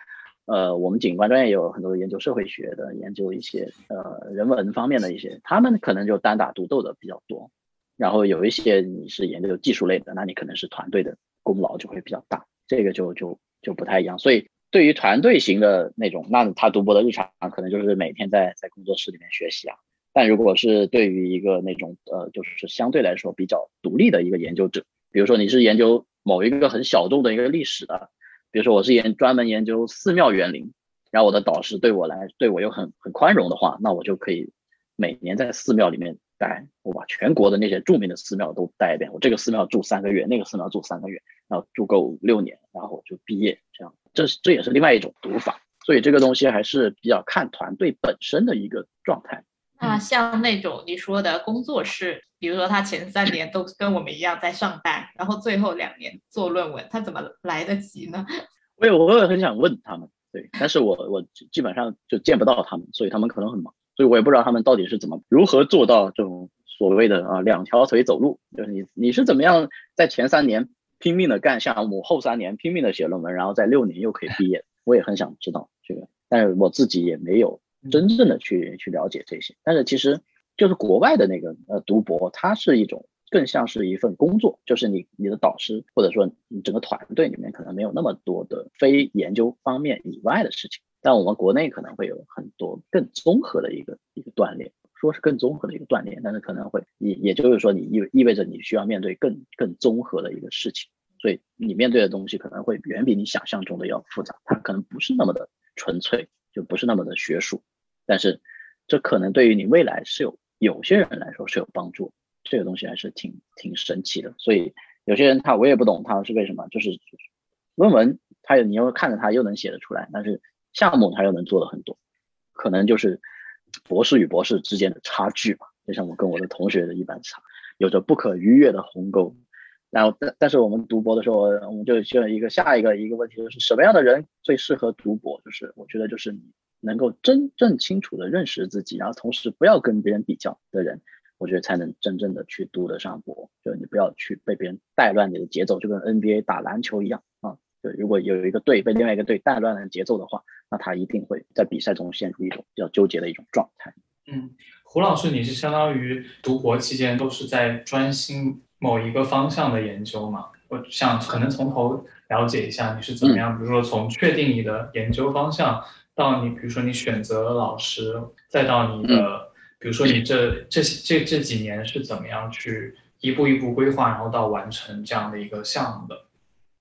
呃，我们景观专业有很多研究社会学的，研究一些呃人文方面的一些，他们可能就单打独斗的比较多。然后有一些你是研究技术类的，那你可能是团队的功劳就会比较大，这个就就就不太一样。所以对于团队型的那种，那他读博的日常可能就是每天在在工作室里面学习啊。但如果是对于一个那种呃，就是相对来说比较独立的一个研究者，比如说你是研究。某一个很小众的一个历史的，比如说我是研专门研究寺庙园林，然后我的导师对我来对我又很很宽容的话，那我就可以每年在寺庙里面待，我把全国的那些著名的寺庙都待一遍。我这个寺庙住三个月，那个寺庙住三个月，然后住够六年，然后我就毕业。这样，这这也是另外一种读法。所以这个东西还是比较看团队本身的一个状态。那像那种你说的工作室，比如说他前三年都跟我们一样在上班，然后最后两年做论文，他怎么来得及呢？我也我也很想问他们，对，但是我我基本上就见不到他们，所以他们可能很忙，所以我也不知道他们到底是怎么如何做到这种所谓的啊两条腿走路，就是你你是怎么样在前三年拼命的干项目，后三年拼命的写论文，然后在六年又可以毕业，我也很想知道这个，但是我自己也没有。真正的去去了解这些，但是其实就是国外的那个呃读博，它是一种更像是一份工作，就是你你的导师或者说你整个团队里面可能没有那么多的非研究方面以外的事情，但我们国内可能会有很多更综合的一个一个锻炼，说是更综合的一个锻炼，但是可能会也也就是说，你意意味着你需要面对更更综合的一个事情，所以你面对的东西可能会远比你想象中的要复杂，它可能不是那么的纯粹，就不是那么的学术，但是这可能对于你未来是有有些人来说是有帮助，这个东西还是挺挺神奇的，所以有些人他我也不懂他是为什么，就是论文他有你又看着他又能写得出来，但是项目他又能做的很多。可能就是博士与博士之间的差距吧，就像我跟我的同学的一般差，有着不可逾越的鸿沟。然后，但但是我们读博的时候，我们就需要一个下一个一个问题，就是什么样的人最适合读博？就是我觉得，就是能够真正清楚的认识自己，然后同时不要跟别人比较的人，我觉得才能真正的去读得上博。就你不要去被别人带乱你的节奏，就跟 NBA 打篮球一样啊。对，如果有一个队被另外一个队带乱了节奏的话，那他一定会在比赛中陷入一种比较纠结的一种状态。嗯，胡老师，你是相当于读博期间都是在专心某一个方向的研究嘛？我想可能从头了解一下你是怎么样，比如说从确定你的研究方向，到你比如说你选择了老师，再到你的，比如说你这这这这几年是怎么样去一步一步规划，然后到完成这样的一个项目的。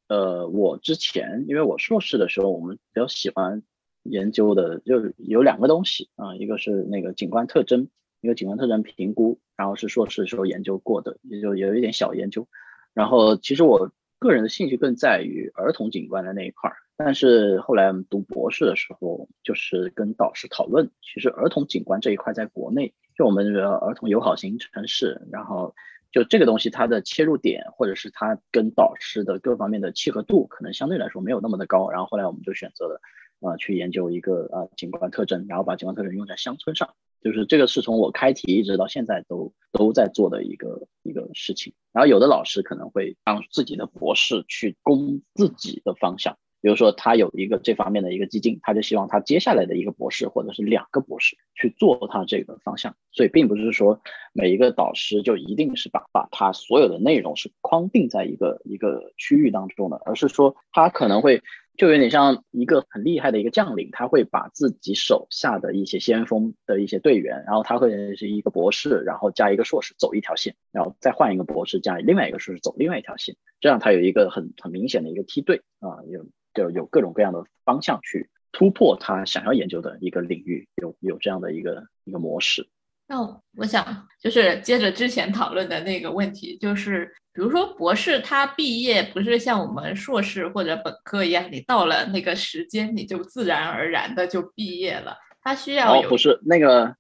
呃，我之前因为我硕士的时候，我们比较喜欢研究的，就有两个东西啊，一个是那个景观特征，一个景观特征评估，然后是硕士时候研究过的，也就有一点小研究。然后其实我个人的兴趣更在于儿童景观的那一块儿，但是后来读博士的时候，就是跟导师讨论，其实儿童景观这一块在国内，就我们的儿童友好型城市，然后。就这个东西，它的切入点，或者是它跟导师的各方面的契合度，可能相对来说没有那么的高。然后后来我们就选择了，啊，去研究一个啊景观特征，然后把景观特征用在乡村上。就是这个是从我开题一直到现在都都在做的一个一个事情。然后有的老师可能会让自己的博士去攻自己的方向。比如说，他有一个这方面的一个基金，他就希望他接下来的一个博士或者是两个博士去做他这个方向。所以，并不是说每一个导师就一定是把把他所有的内容是框定在一个一个区域当中的，而是说他可能会就有点像一个很厉害的一个将领，他会把自己手下的一些先锋的一些队员，然后他会是一个博士，然后加一个硕士走一条线，然后再换一个博士加另外一个硕士走另外一条线，这样他有一个很很明显的一个梯队啊，有。就有各种各样的方向去突破他想要研究的一个领域，有有这样的一个一个模式。那我想就是接着之前讨论的那个问题，就是比如说博士他毕业不是像我们硕士或者本科一样，你到了那个时间你就自然而然的就毕业了，他需要不是那个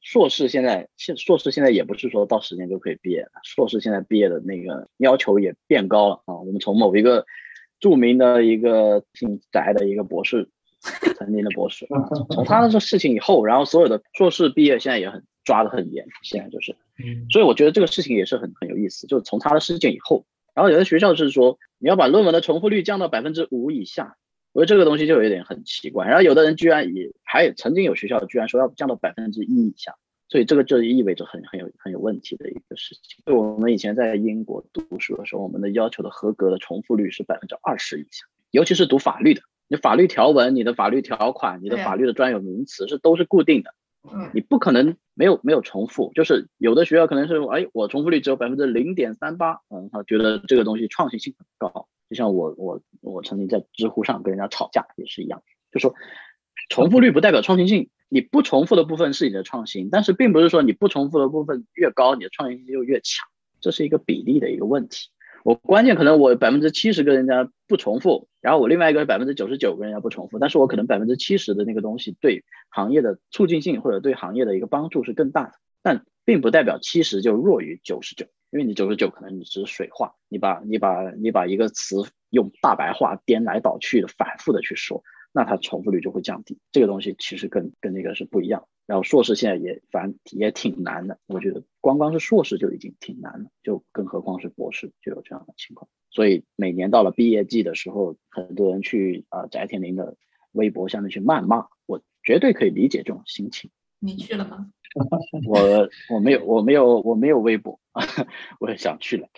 硕士现在现硕士现在也不是说到时间就可以毕业了，硕士现在毕业的那个要求也变高了啊，我们从某一个。著名的一个挺宅的一个博士，曾经的博士，从他的这事情以后，然后所有的硕士毕业现在也很抓得很严，现在就是，所以我觉得这个事情也是很很有意思，就是从他的事件以后，然后有的学校是说你要把论文的重复率降到百分之五以下，我觉得这个东西就有点很奇怪，然后有的人居然也还曾经有学校居然说要降到百分之一以下。所以这个就意味着很很有很有问题的一个事情。就我们以前在英国读书的时候，我们的要求的合格的重复率是百分之二十以下，尤其是读法律的，你法律条文、你的法律条款、你的法律的专有名词是都是固定的，嗯，你不可能没有没有重复。就是有的学校可能是，哎，我重复率只有百分之零点三八，嗯，他觉得这个东西创新性很高。就像我我我曾经在知乎上跟人家吵架也是一样，就说重复率不代表创新性。你不重复的部分是你的创新，但是并不是说你不重复的部分越高，你的创新性就越强，这是一个比例的一个问题。我关键可能我百分之七十跟人家不重复，然后我另外一个百分之九十九跟人家不重复，但是我可能百分之七十的那个东西对行业的促进性或者对行业的一个帮助是更大的，但并不代表七十就弱于九十九，因为你九十九可能你只是水化，你把你把你把一个词用大白话颠来倒去的反复的去说。那它重复率就会降低，这个东西其实跟跟那个是不一样。然后硕士现在也反正也挺难的，我觉得光光是硕士就已经挺难了，就更何况是博士就有这样的情况。所以每年到了毕业季的时候，很多人去啊翟天临的微博下面去谩骂，我绝对可以理解这种心情。你去了吗？我我没有我没有我没有微博，我也想去了，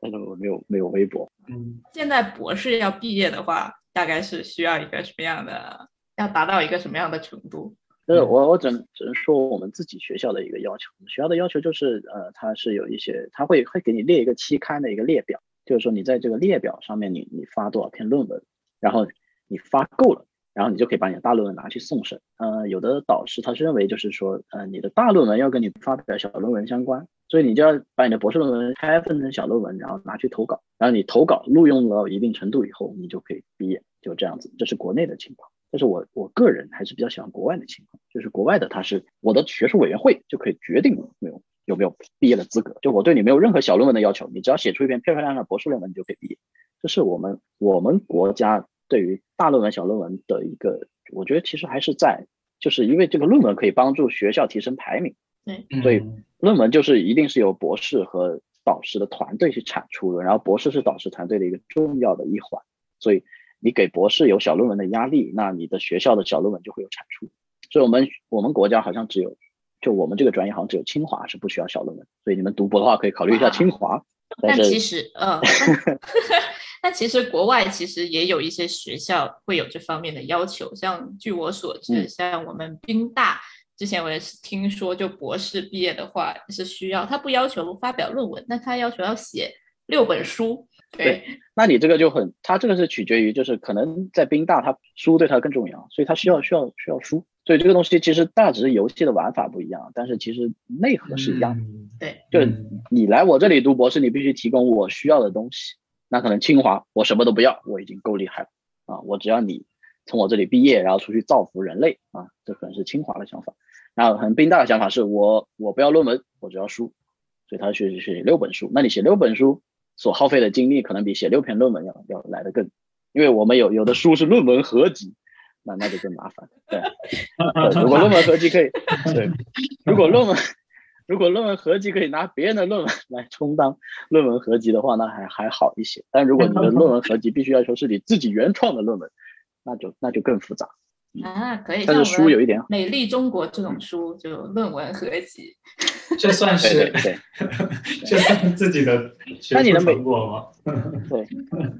但是我没有没有微博。嗯，现在博士要毕业的话。大概是需要一个什么样的，要达到一个什么样的程度？就是我我只能只能说我们自己学校的一个要求，学校的要求就是呃，它是有一些，它会会给你列一个期刊的一个列表，就是说你在这个列表上面你你发多少篇论文，然后你发够了，然后你就可以把你的大论文拿去送审。呃，有的导师他是认为就是说，呃，你的大论文要跟你发表小论文相关，所以你就要把你的博士论文拆分成小论文，然后拿去投稿，然后你投稿录用到一定程度以后，你就可以毕业，就这样子。这是国内的情况。但是我我个人还是比较喜欢国外的情况，就是国外的他是我的学术委员会就可以决定没有有没有毕业的资格，就我对你没有任何小论文的要求，你只要写出一篇漂漂亮亮的博士论文，你就可以毕业。这是我们我们国家对于大论文、小论文的一个，我觉得其实还是在，就是因为这个论文可以帮助学校提升排名，对，所以论文就是一定是由博士和导师的团队去产出的，然后博士是导师团队的一个重要的一环，所以。你给博士有小论文的压力，那你的学校的小论文就会有产出。所以，我们我们国家好像只有，就我们这个专业好像只有清华是不需要小论文。所以，你们读博的话可以考虑一下清华。但其实，嗯，但其实国外其实也有一些学校会有这方面的要求。像据我所知，像我们宾大之前我也是听说，就博士毕业的话是需要，他不要求发表论文，但他要求要写六本书。对，那你这个就很，他这个是取决于，就是可能在兵大，他书对他更重要，所以他需要需要需要书，所以这个东西其实大只是游戏的玩法不一样，但是其实内核是一样的。对，就是你来我这里读博士，你必须提供我需要的东西。那可能清华我什么都不要，我已经够厉害了啊，我只要你从我这里毕业，然后出去造福人类啊，这可能是清华的想法。然后可能宾大的想法是我我不要论文，我只要书，所以他去写六本书。那你写六本书。所耗费的精力可能比写六篇论文要要来的更，因为我们有有的书是论文合集，那那就更麻烦。对，如果论文合集可以，对，如果论文如果论文合集可以拿别人的论文 来充当论文合集的话，那还还好一些。但如果你的论文合集必须要求是你自己原创的论文，那就那就更复杂。啊，可以。但是书有一点，《美丽中国》这种书就论文合集，这算是对，这算自己的学术成果吗？对，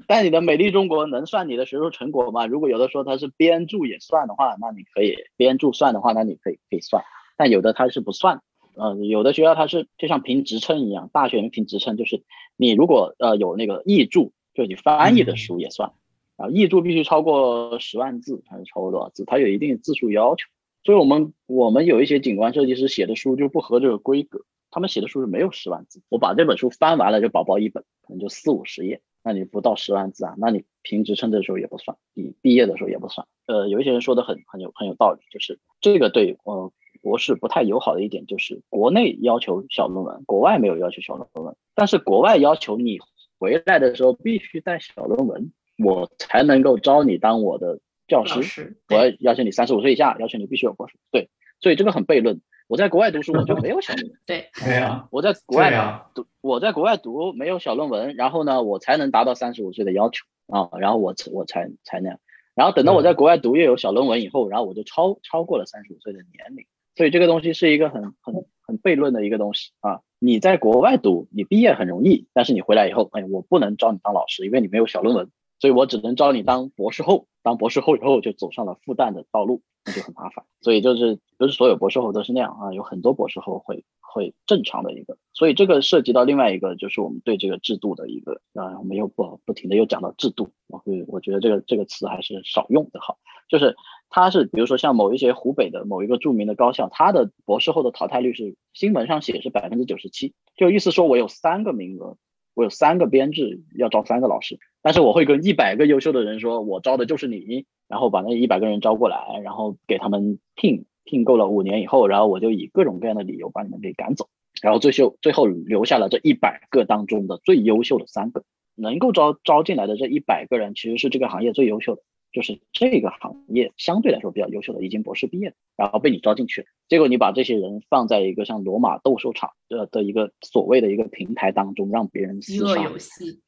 但你的《美丽中国》能算你的学术成果吗？如果有的说它是编著也算的话，那你可以编著算的话，那你可以可以算。但有的它是不算，呃，有的学校它是就像评职称一样，大学评职称就是你如果呃有那个译著，就你翻译的书也算。啊，译著必须超过十万字还是超过多少字？它有一定字数要求，所以我们我们有一些景观设计师写的书就不合这个规格，他们写的书是没有十万字。我把这本书翻完了就薄薄一本，可能就四五十页，那你不到十万字啊？那你评职称的时候也不算，你毕业的时候也不算。呃，有一些人说的很很有很有道理，就是这个对呃博士不太友好的一点就是国内要求小论文，国外没有要求小论文，但是国外要求你回来的时候必须带小论文。我才能够招你当我的教师，我要要求你三十五岁以下，要求你必须有博士。对，所以这个很悖论。我在国外读书，我就 没有小论文。对，对啊，我在国外读，我在国外读没有小论文，然后呢，我才能达到三十五岁的要求啊，然后我我才才那样。然后等到我在国外读又有小论文以后，然后我就超超过了三十五岁的年龄。所以这个东西是一个很很很悖论的一个东西啊。你在国外读，你毕业很容易，但是你回来以后，哎，我不能招你当老师，因为你没有小论文。所以我只能招你当博士后，当博士后以后就走上了复旦的道路，那就很麻烦。所以就是不是所有博士后都是那样啊，有很多博士后会会正常的一个。所以这个涉及到另外一个，就是我们对这个制度的一个啊，我们又不不停的又讲到制度，我会我觉得这个这个词还是少用的好。就是它是比如说像某一些湖北的某一个著名的高校，它的博士后的淘汰率是新闻上写是百分之九十七，就意思说我有三个名额。我有三个编制要招三个老师，但是我会跟一百个优秀的人说，我招的就是你，然后把那一百个人招过来，然后给他们聘聘够了五年以后，然后我就以各种各样的理由把你们给赶走，然后最秀最后留下了这一百个当中的最优秀的三个，能够招招进来的这一百个人其实是这个行业最优秀的。就是这个行业相对来说比较优秀的，已经博士毕业，然后被你招进去，结果你把这些人放在一个像罗马斗兽场的的一个所谓的一个平台当中，让别人厮杀。游戏。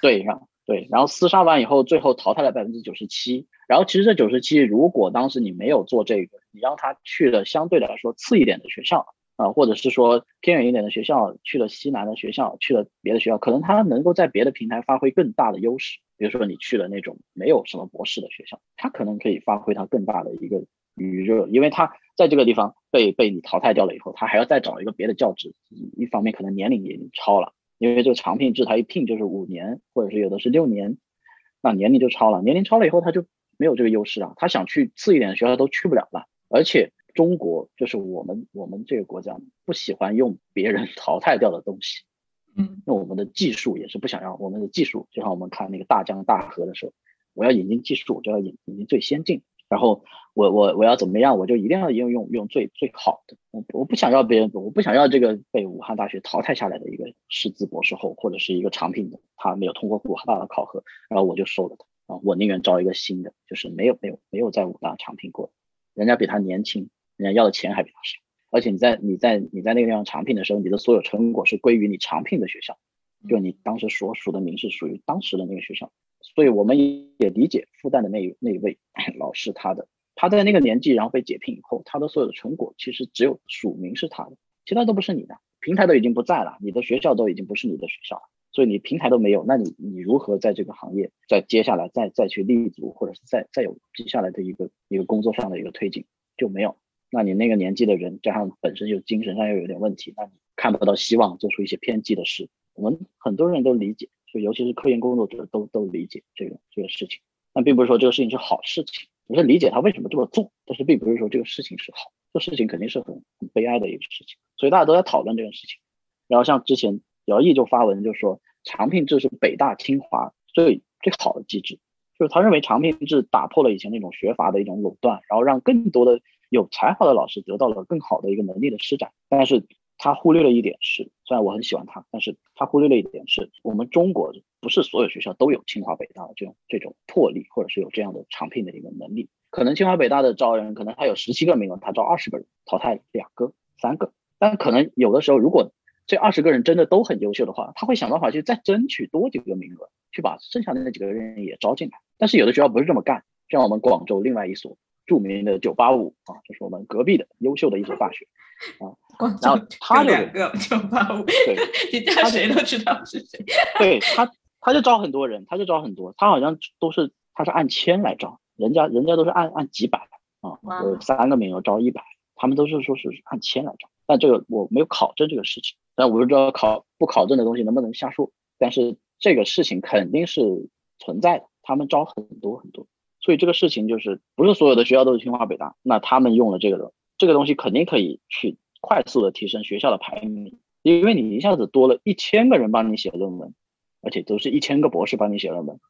对，让对，然后厮杀完以后，最后淘汰了百分之九十七。然后其实这九十七，如果当时你没有做这个，你让他去了相对来说次一点的学校啊，或者是说偏远一点的学校，去了西南的学校，去了别的学校，可能他能够在别的平台发挥更大的优势。比如说你去了那种没有什么博士的学校，他可能可以发挥他更大的一个余热，因为他在这个地方被被你淘汰掉了以后，他还要再找一个别的教职，一方面可能年龄也超了，因为这个长聘制他一聘就是五年，或者是有的是六年，那年龄就超了，年龄超了以后他就没有这个优势啊，他想去次一点的学校都去不了了，而且中国就是我们我们这个国家不喜欢用别人 淘汰掉的东西。嗯，那我们的技术也是不想要，我们的技术就像我们看那个大江大河的时候，我要引进技术，我就要引引进最先进。然后我我我要怎么样，我就一定要用用用最最好的。我我不想要别人，我不想要这个被武汉大学淘汰下来的一个师资博士后或者是一个长聘的，他没有通过武汉大的考核，然后我就收了他啊，我宁愿招一个新的，就是没有没有没有在武大长聘过，人家比他年轻，人家要的钱还比他少。而且你在你在你在那个地方长聘的时候，你的所有成果是归于你长聘的学校，就你当时所属的名是属于当时的那个学校，所以我们也理解复旦的那那一位 老师他的他在那个年纪然后被解聘以后，他的所有的成果其实只有署名是他的，其他都不是你的，平台都已经不在了，你的学校都已经不是你的学校了，所以你平台都没有，那你你如何在这个行业再接下来再再去立足，或者是再再有接下来的一个一个工作上的一个推进就没有。那你那个年纪的人，加上本身就精神上又有点问题，那你看不到希望，做出一些偏激的事。我们很多人都理解，就尤其是科研工作者都都理解这个这个事情。但并不是说这个事情是好事情，我是理解他为什么这么做，但是并不是说这个事情是好，这事情肯定是很很悲哀的一个事情。所以大家都在讨论这件事情。然后像之前姚毅就发文就说，长聘制是北大清华最最好的机制，就是他认为长聘制打破了以前那种学阀的一种垄断，然后让更多的。有才华的老师得到了更好的一个能力的施展，但是他忽略了一点是，虽然我很喜欢他，但是他忽略了一点是，我们中国不是所有学校都有清华北大的这种这种魄力，或者是有这样的长聘的一个能力。可能清华北大的招人，可能他有十七个名额，他招二十个人，淘汰两个、三个。但可能有的时候，如果这二十个人真的都很优秀的话，他会想办法去再争取多几个名额，去把剩下的那几个人也招进来。但是有的学校不是这么干，像我们广州另外一所。著名的九八五啊，就是我们隔壁的优秀的一所大学啊。然后他就两个九八五，对，你叫谁都知道是谁。对他，他就招很多人，他就招很多，他好像都是他是按千来招，人家人家都是按按几百啊，有三个名额招一百，他们都是说是按千来招。但这个我没有考证这个事情，但我不知道考不考证的东西能不能瞎说。但是这个事情肯定是存在的，他们招很多很多。所以这个事情就是不是所有的学校都是清华北大，那他们用了这个的这个东西肯定可以去快速的提升学校的排名，因为你一下子多了一千个人帮你写论文，而且都是一千个博士帮你写论文，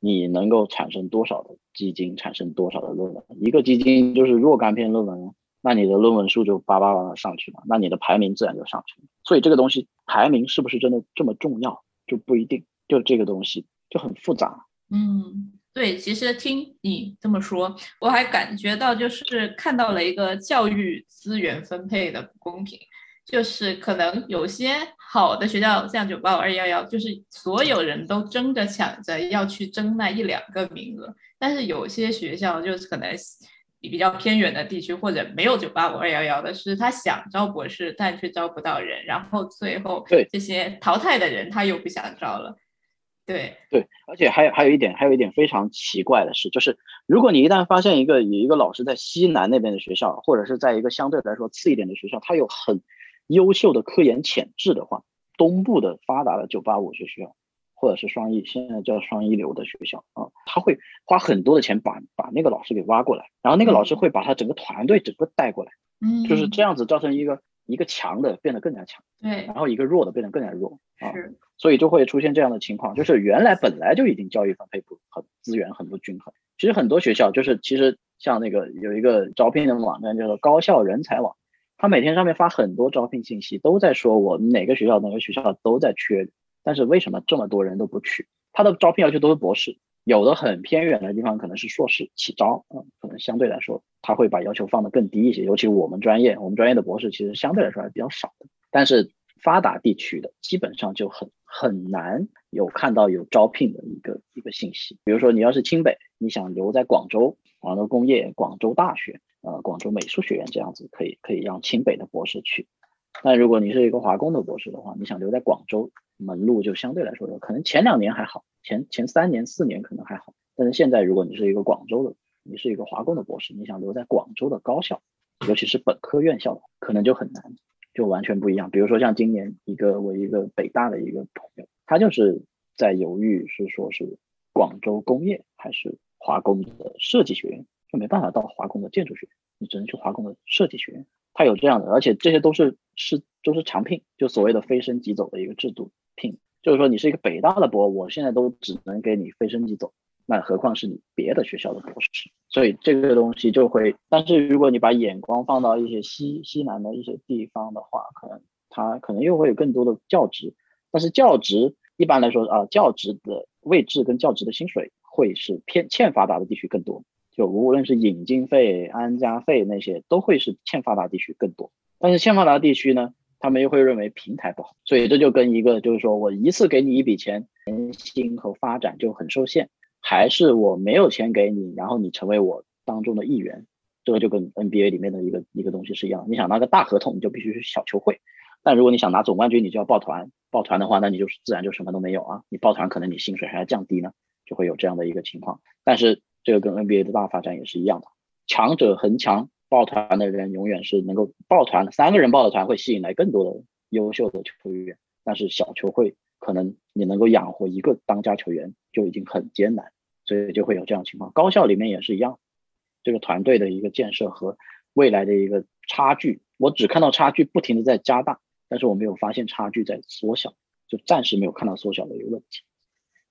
你能够产生多少的基金，产生多少的论文？一个基金就是若干篇论文，那你的论文数就叭叭叭的上去了，那你的排名自然就上去了。所以这个东西排名是不是真的这么重要就不一定，就这个东西就很复杂。嗯。对，其实听你这么说，我还感觉到就是看到了一个教育资源分配的不公平，就是可能有些好的学校，像九八五二幺幺，就是所有人都争着抢着要去争那一两个名额，但是有些学校就是可能比较偏远的地区或者没有九八五二幺幺的，是他想招博士，但却招不到人，然后最后这些淘汰的人他又不想招了。对。对，而且还有还有一点，还有一点非常奇怪的事，就是如果你一旦发现一个有一个老师在西南那边的学校，或者是在一个相对来说次一点的学校，他有很优秀的科研潜质的话，东部的发达的九八五学校，或者是双一，现在叫双一流的学校啊，他会花很多的钱把把那个老师给挖过来，然后那个老师会把他整个团队整个带过来，嗯，就是这样子造成一个一个强的变得更加强，对，然后一个弱的变得更加弱啊。是。所以就会出现这样的情况，就是原来本来就已经教育分配不很资源很不均衡。其实很多学校就是其实像那个有一个招聘的网站叫做高校人才网，他每天上面发很多招聘信息，都在说我们哪个学校哪个学校都在缺，但是为什么这么多人都不去？他的招聘要求都是博士，有的很偏远的地方可能是硕士起招，嗯，可能相对来说他会把要求放得更低一些。尤其我们专业，我们专业的博士其实相对来说还比较少的，但是。发达地区的基本上就很很难有看到有招聘的一个一个信息。比如说你要是清北，你想留在广州，广州工业、广州大学、呃广州美术学院这样子，可以可以让清北的博士去。但如果你是一个华工的博士的话，你想留在广州，门路就相对来说可能前两年还好，前前三年四年可能还好，但是现在如果你是一个广州的你是一个华工的博士，你想留在广州的高校，尤其是本科院校，可能就很难，就完全不一样。比如说像今年一个我一个北大的一个朋友，他就是在犹豫是说是广州工业还是华工的设计学院，就没办法到华工的建筑学，你只能去华工的设计学院。他有这样的，而且这些都是是都是长聘，就所谓的飞升即走的一个制度聘。就是说，你是一个北大的博，我现在都只能给你飞升即走，那何况是你别的学校的博士？所以这个东西就会，但是如果你把眼光放到一些西西南的一些地方的话，可能它可能又会有更多的教职，但是教职一般来说啊，教职的位置跟教职的薪水会是偏欠发达的地区更多，就无论是引进费、安家费那些，都会是欠发达地区更多。但是欠发达地区呢？他们又会认为平台不好，所以这就跟一个就是说我一次给你一笔钱，年薪和发展就很受限，还是我没有钱给你，然后你成为我当中的一员，这个就跟 NBA 里面的一个一个东西是一样。你想拿个大合同，你就必须是小球会，但如果你想拿总冠军，你就要抱团，抱团的话，那你就是自然就什么都没有啊。你抱团可能你薪水还要降低呢，就会有这样的一个情况。但是这个跟 NBA 的大发展也是一样的，强者恒强。抱团的人永远是能够抱团，三个人抱的团会吸引来更多的优秀的球员。但是小球会可能你能够养活一个当家球员就已经很艰难，所以就会有这样情况。高校里面也是一样，这个团队的一个建设和未来的一个差距，我只看到差距不停的在加大，但是我没有发现差距在缩小，就暂时没有看到缩小的一个问题。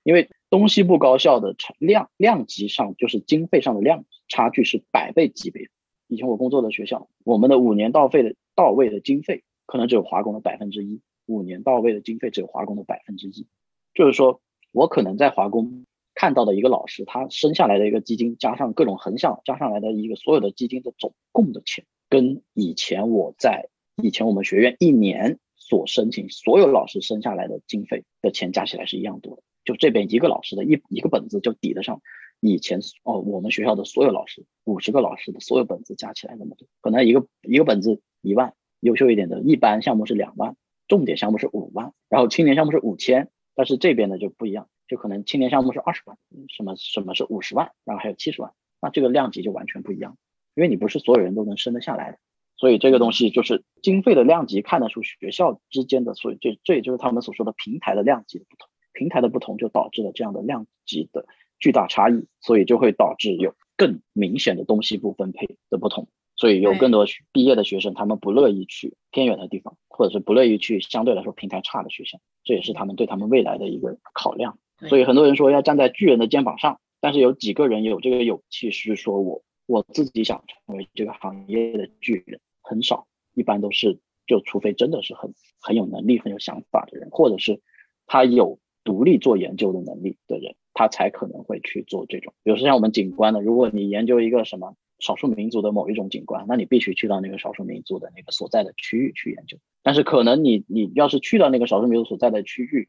因为东西部高校的量量级上就是经费上的量差距是百倍级别。以前我工作的学校，我们的五年到费的到位的经费可能只有华工的百分之一，五年到位的经费只有华工的百分之一。就是说我可能在华工看到的一个老师，他生下来的一个基金加上各种横向加上来的一个所有的基金的总共的钱，跟以前我在以前我们学院一年所申请所有老师生下来的经费的钱加起来是一样多的。就这边一个老师的一一个本子就抵得上。以前哦，我们学校的所有老师，五十个老师的所有本子加起来那么多，可能一个一个本子一万，优秀一点的一般项目是两万，重点项目是五万，然后青年项目是五千，但是这边呢就不一样，就可能青年项目是二十万，什么什么是五十万，然后还有七十万，那这个量级就完全不一样，因为你不是所有人都能生得下来的，所以这个东西就是经费的量级看得出学校之间的，所以这这也就是他们所说的平台的量级的不同，平台的不同就导致了这样的量级的。巨大差异，所以就会导致有更明显的东西部分配的不同，所以有更多毕业的学生，他们不乐意去偏远的地方，或者是不乐意去相对来说平台差的学校，这也是他们对他们未来的一个考量。所以很多人说要站在巨人的肩膀上，但是有几个人有这个勇气，是说我我自己想成为这个行业的巨人，很少，一般都是就除非真的是很很有能力、很有想法的人，或者是他有独立做研究的能力的人。他才可能会去做这种，比如说像我们景观的，如果你研究一个什么少数民族的某一种景观，那你必须去到那个少数民族的那个所在的区域去研究。但是可能你你要是去到那个少数民族所在的区域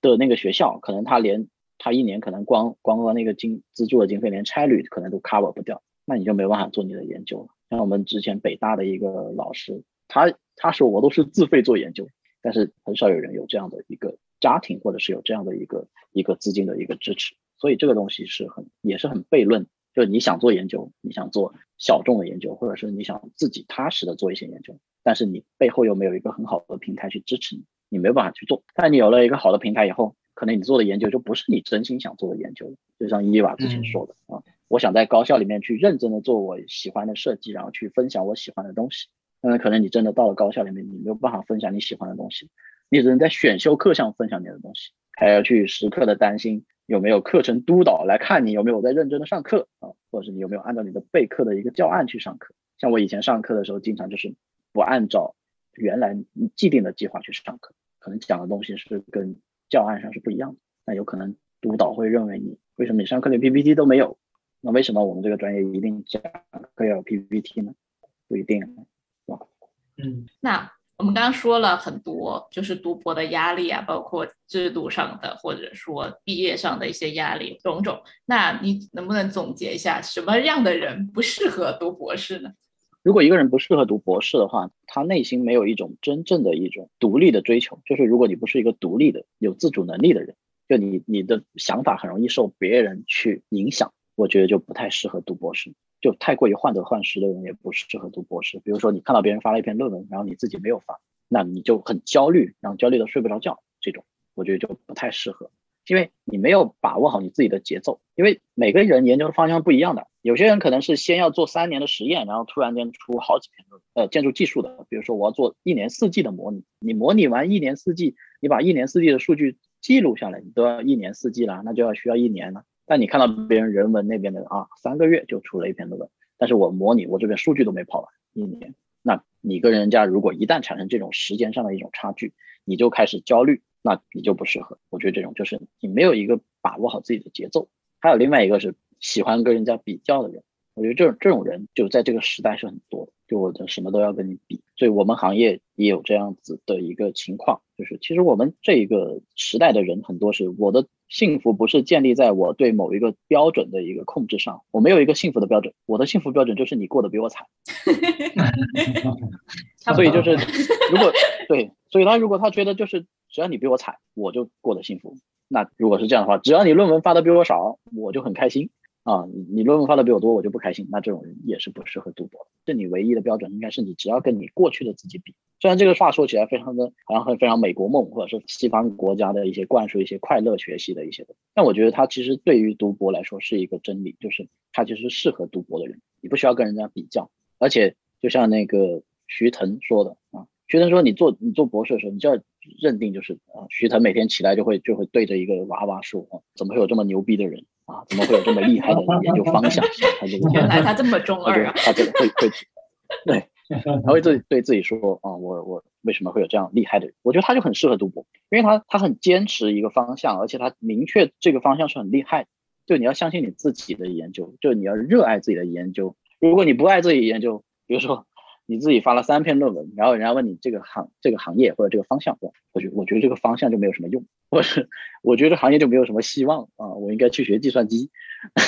的那个学校，可能他连他一年可能光光光那个经资助的经费连差旅可能都 cover 不掉，那你就没办法做你的研究了。像我们之前北大的一个老师，他他说我都是自费做研究，但是很少有人有这样的一个。家庭或者是有这样的一个一个资金的一个支持，所以这个东西是很也是很悖论。就是你想做研究，你想做小众的研究，或者是你想自己踏实的做一些研究，但是你背后又没有一个很好的平台去支持你，你没有办法去做。但你有了一个好的平台以后，可能你做的研究就不是你真心想做的研究了。就像伊娃之前说的啊，我想在高校里面去认真的做我喜欢的设计，然后去分享我喜欢的东西。那可能你真的到了高校里面，你没有办法分享你喜欢的东西。你只能在选修课上分享你的东西，还要去时刻的担心有没有课程督导来看你有没有在认真的上课啊，或者是你有没有按照你的备课的一个教案去上课。像我以前上课的时候，经常就是不按照原来既定的计划去上课，可能讲的东西是跟教案上是不一样的。那有可能督导会认为你为什么你上课连 PPT 都没有？那为什么我们这个专业一定讲课要有 PPT 呢？不一定，是吧？嗯，那。我们刚刚说了很多，就是读博的压力啊，包括制度上的，或者说毕业上的一些压力，种种。那你能不能总结一下，什么样的人不适合读博士呢？如果一个人不适合读博士的话，他内心没有一种真正的一种独立的追求，就是如果你不是一个独立的、有自主能力的人，就你你的想法很容易受别人去影响，我觉得就不太适合读博士，就太过于患得患失的人也不适合读博士。比如说你看到别人发了一篇论文，然后你自己没有发，那你就很焦虑，然后焦虑的睡不着觉，这种我觉得就不太适合。因为你没有把握好你自己的节奏，因为每个人研究的方向不一样的，有些人可能是先要做三年的实验，然后突然间出好几篇论呃建筑技术的，比如说我要做一年四季的模拟，你模拟完一年四季，你把一年四季的数据记录下来，你都要一年四季了，那就要需要一年了。但你看到别人人文那边的啊，三个月就出了一篇论文，但是我模拟我这边数据都没跑完一年，那你跟人家如果一旦产生这种时间上的一种差距，你就开始焦虑。那你就不适合，我觉得这种就是你没有一个把握好自己的节奏。还有另外一个是喜欢跟人家比较的人，我觉得这种这种人就在这个时代是很多的，就我的什么都要跟你比。所以我们行业也有这样子的一个情况，就是其实我们这一个时代的人很多是我的幸福不是建立在我对某一个标准的一个控制上，我没有一个幸福的标准，我的幸福标准就是你过得比我惨。所以就是如果对，所以他如果他觉得就是。只要你比我惨，我就过得幸福。那如果是这样的话，只要你论文发的比我少，我就很开心啊。你论文发的比我多，我就不开心。那这种人也是不适合读博。这你唯一的标准应该是你只要跟你过去的自己比。虽然这个话说起来非常的，好像很非常美国梦，或者是西方国家的一些灌输一些快乐学习的一些的，但我觉得它其实对于读博来说是一个真理，就是它其实适合读博的人，你不需要跟人家比较。而且就像那个徐腾说的啊。徐腾说：“你做你做博士的时候，你就要认定就是啊，徐腾每天起来就会就会对着一个娃娃说啊，怎么会有这么牛逼的人啊？怎么会有这么厉害的研究方向？他这个 原来他 这么中二啊！他就会会对，他会自己对自己说啊，我我为什么会有这样厉害的人？我觉得他就很适合读博，因为他他很坚持一个方向，而且他明确这个方向是很厉害。就你要相信你自己的研究，就你要热爱自己的研究。如果你不爱自己研究，比如说。”你自己发了三篇论文，然后人家问你这个行这个行业或者这个方向，我觉我觉得这个方向就没有什么用，或是我觉得行业就没有什么希望啊，我应该去学计算机。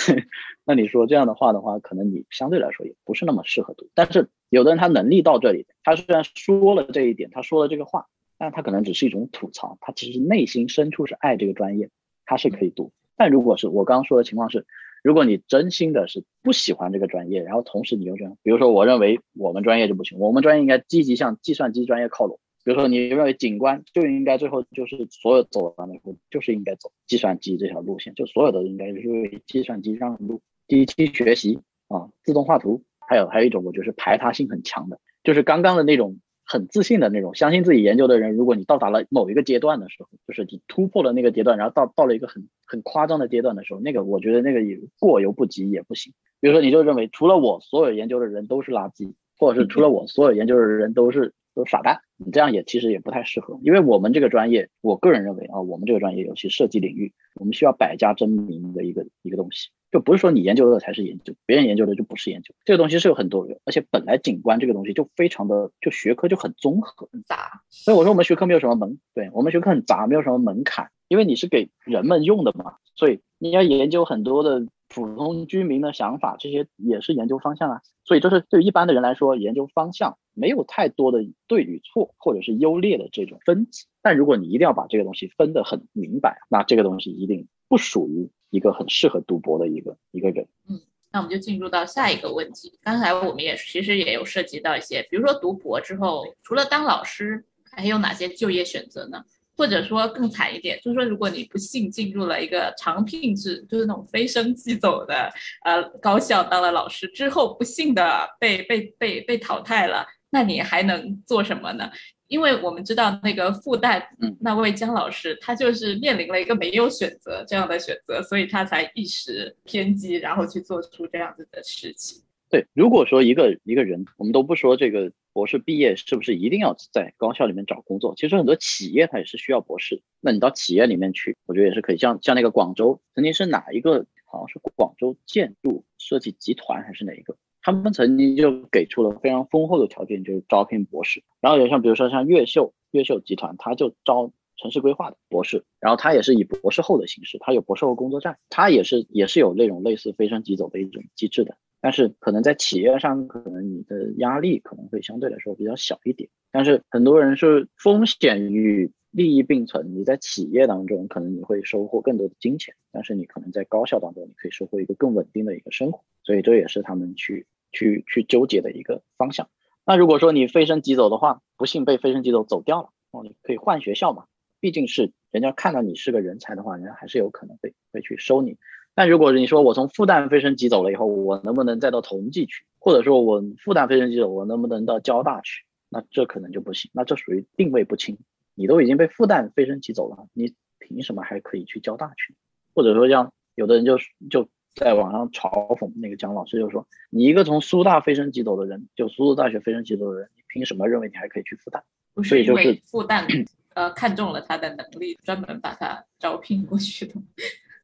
那你说这样的话的话，可能你相对来说也不是那么适合读。但是有的人他能力到这里，他虽然说了这一点，他说了这个话，但他可能只是一种吐槽，他其实内心深处是爱这个专业，他是可以读。但如果是我刚刚说的情况是。如果你真心的是不喜欢这个专业，然后同时你又这样，比如说我认为我们专业就不行，我们专业应该积极向计算机专业靠拢。比如说你认为景观就应该最后就是所有走完了以后就是应该走计算机这条路线，就所有的应该是为计算机让路，机器学习啊，自动画图，还有还有一种我觉得是排他性很强的，就是刚刚的那种。很自信的那种，相信自己研究的人，如果你到达了某一个阶段的时候，就是你突破了那个阶段，然后到到了一个很很夸张的阶段的时候，那个我觉得那个也过犹不及也不行。比如说，你就认为除了我，所有研究的人都是垃圾，或者是除了我，所有研究的人都是都傻蛋，你这样也其实也不太适合。因为我们这个专业，我个人认为啊，我们这个专业尤其设计领域，我们需要百家争鸣的一个一个东西。就不是说你研究的才是研究，别人研究的就不是研究。这个东西是有很多人，而且本来景观这个东西就非常的，就学科就很综合、很杂。所以我说我们学科没有什么门，对我们学科很杂，没有什么门槛，因为你是给人们用的嘛，所以你要研究很多的普通居民的想法，这些也是研究方向啊。所以就是对于一般的人来说，研究方向没有太多的对与错，或者是优劣的这种分级。但如果你一定要把这个东西分得很明白，那这个东西一定不属于。一个很适合读博的一个一个人。嗯，那我们就进入到下一个问题。刚才我们也其实也有涉及到一些，比如说读博之后，除了当老师，还有哪些就业选择呢？或者说更惨一点，就是说如果你不幸进入了一个长聘制，就是那种非升即走的呃高校当了老师之后，不幸的被被被被淘汰了，那你还能做什么呢？因为我们知道那个复旦那位姜老师，他就是面临了一个没有选择这样的选择，所以他才一时偏激，然后去做出这样子的事情。对，如果说一个一个人，我们都不说这个博士毕业是不是一定要在高校里面找工作，其实很多企业它也是需要博士。那你到企业里面去，我觉得也是可以。像像那个广州曾经是哪一个，好像是广州建筑设计集团还是哪一个？他们曾经就给出了非常丰厚的条件，就是招聘博士。然后也像比如说像越秀，越秀集团，他就招城市规划的博士。然后他也是以博士后的形式，他有博士后工作站，他也是也是有那种类似飞升即走的一种机制的。但是可能在企业上，可能你的压力可能会相对来说比较小一点。但是很多人是风险与利益并存。你在企业当中，可能你会收获更多的金钱，但是你可能在高校当中，你可以收获一个更稳定的一个生活。所以这也是他们去去去纠结的一个方向。那如果说你飞升即走的话，不幸被飞升即走走掉了，哦，你可以换学校嘛？毕竟是人家看到你是个人才的话，人家还是有可能会会去收你。但如果你说我从复旦飞升即走了以后，我能不能再到同济去？或者说我复旦飞升即走，我能不能到交大去？那这可能就不行，那这属于定位不清。你都已经被复旦飞升即走了，你凭什么还可以去交大去？或者说像有的人就就在网上嘲讽那个蒋老师，就说你一个从苏大飞升即走的人，就苏州大学飞升即走的人，你凭什么认为你还可以去复旦？不是因为复旦呃看中了他的能力，专门把他招聘过去的。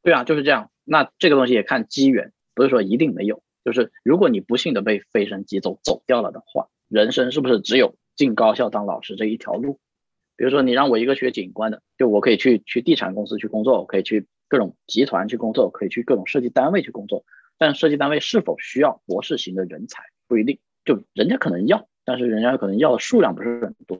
对啊，就是这样。那这个东西也看机缘，不是说一定没有。就是如果你不幸的被飞升挤走走掉了的话，人生是不是只有进高校当老师这一条路？比如说你让我一个学景观的，就我可以去去地产公司去工作，我可以去各种集团去工作，可以去各种设计单位去工作。但设计单位是否需要博士型的人才不一定，就人家可能要，但是人家可能要的数量不是很多，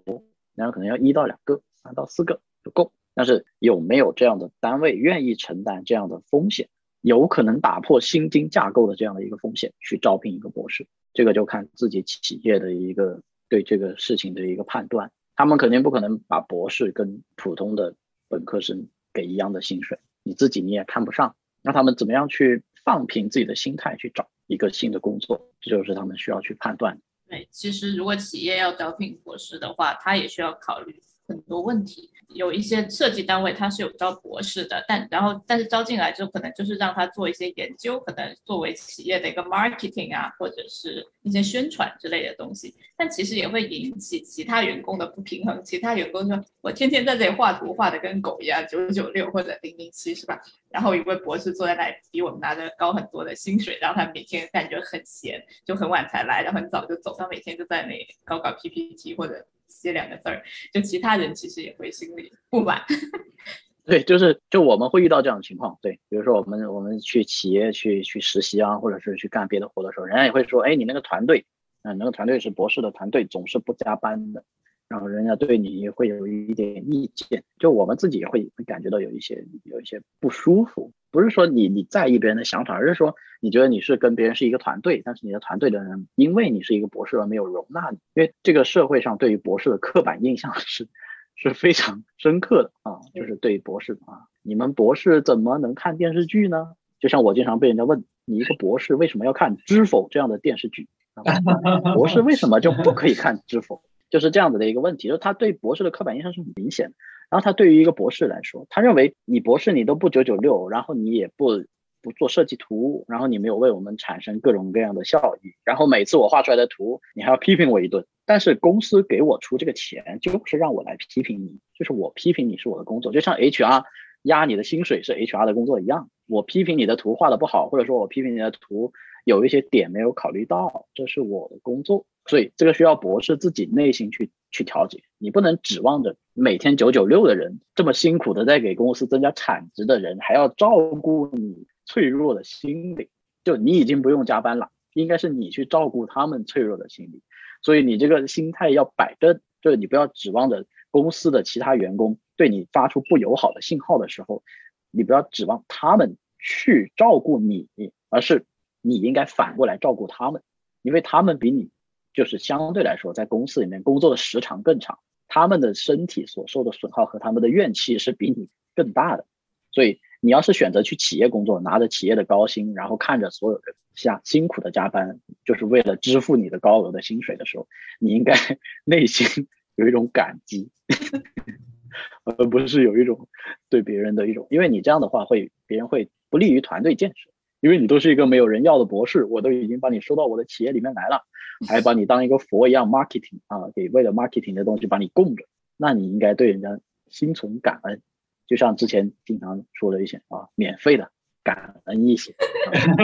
人家可能要一到两个、三到四个就够。但是有没有这样的单位愿意承担这样的风险，有可能打破薪金架构的这样的一个风险去招聘一个博士？这个就看自己企业的一个对这个事情的一个判断。他们肯定不可能把博士跟普通的本科生给一样的薪水，你自己你也看不上。那他们怎么样去放平自己的心态去找一个新的工作？这就是他们需要去判断。对，其实如果企业要招聘博士的话，他也需要考虑。很多问题，有一些设计单位他是有招博士的，但然后但是招进来之后，可能就是让他做一些研究，可能作为企业的一个 marketing 啊，或者是一些宣传之类的东西，但其实也会引起其他员工的不平衡。其他员工说：“我天天在这里画图，画的跟狗一样，九九六或者零零七，是吧？”然后一位博士坐在那里，比我们拿着高很多的薪水，然后他每天感觉很闲，就很晚才来，然后很早就走，他每天就在那里搞搞 PPT 或者。写两个字儿，就其他人其实也会心里不满。对，就是就我们会遇到这样的情况。对，比如说我们我们去企业去去实习啊，或者是去干别的活的时候，人家也会说，哎，你那个团队，嗯，那个团队是博士的团队，总是不加班的。然后人家对你会有一点意见，就我们自己也会会感觉到有一些有一些不舒服。不是说你你在意别人的想法，而是说你觉得你是跟别人是一个团队，但是你的团队的人因为你是一个博士而没有容纳你。因为这个社会上对于博士的刻板印象 是是非常深刻的啊，就是对于博士啊，你们博士怎么能看电视剧呢？就像我经常被人家问，你一个博士为什么要看《知否》这样的电视剧？博士为什么就不可以看《知否》？就是这样子的一个问题，就是他对博士的刻板印象是很明显的。然后他对于一个博士来说，他认为你博士你都不九九六，然后你也不不做设计图，然后你没有为我们产生各种各样的效益，然后每次我画出来的图你还要批评我一顿。但是公司给我出这个钱，就是让我来批评你，就是我批评你是我的工作，就像 HR 压你的薪水是 HR 的工作一样。我批评你的图画的不好，或者说我批评你的图有一些点没有考虑到，这是我的工作。所以这个需要博士自己内心去去调节，你不能指望着每天九九六的人这么辛苦的在给公司增加产值的人，还要照顾你脆弱的心理。就你已经不用加班了，应该是你去照顾他们脆弱的心理。所以你这个心态要摆正，就是你不要指望着公司的其他员工对你发出不友好的信号的时候，你不要指望他们去照顾你，而是你应该反过来照顾他们，因为他们比你。就是相对来说，在公司里面工作的时长更长，他们的身体所受的损耗和他们的怨气是比你更大的。所以，你要是选择去企业工作，拿着企业的高薪，然后看着所有的下辛苦的加班，就是为了支付你的高额的薪水的时候，你应该 内心有一种感激，而不是有一种对别人的一种，因为你这样的话会别人会不利于团队建设，因为你都是一个没有人要的博士，我都已经把你收到我的企业里面来了。还把你当一个佛一样 marketing 啊，给为了 marketing 的东西把你供着，那你应该对人家心存感恩，就像之前经常说的一些啊，免费的感恩一些。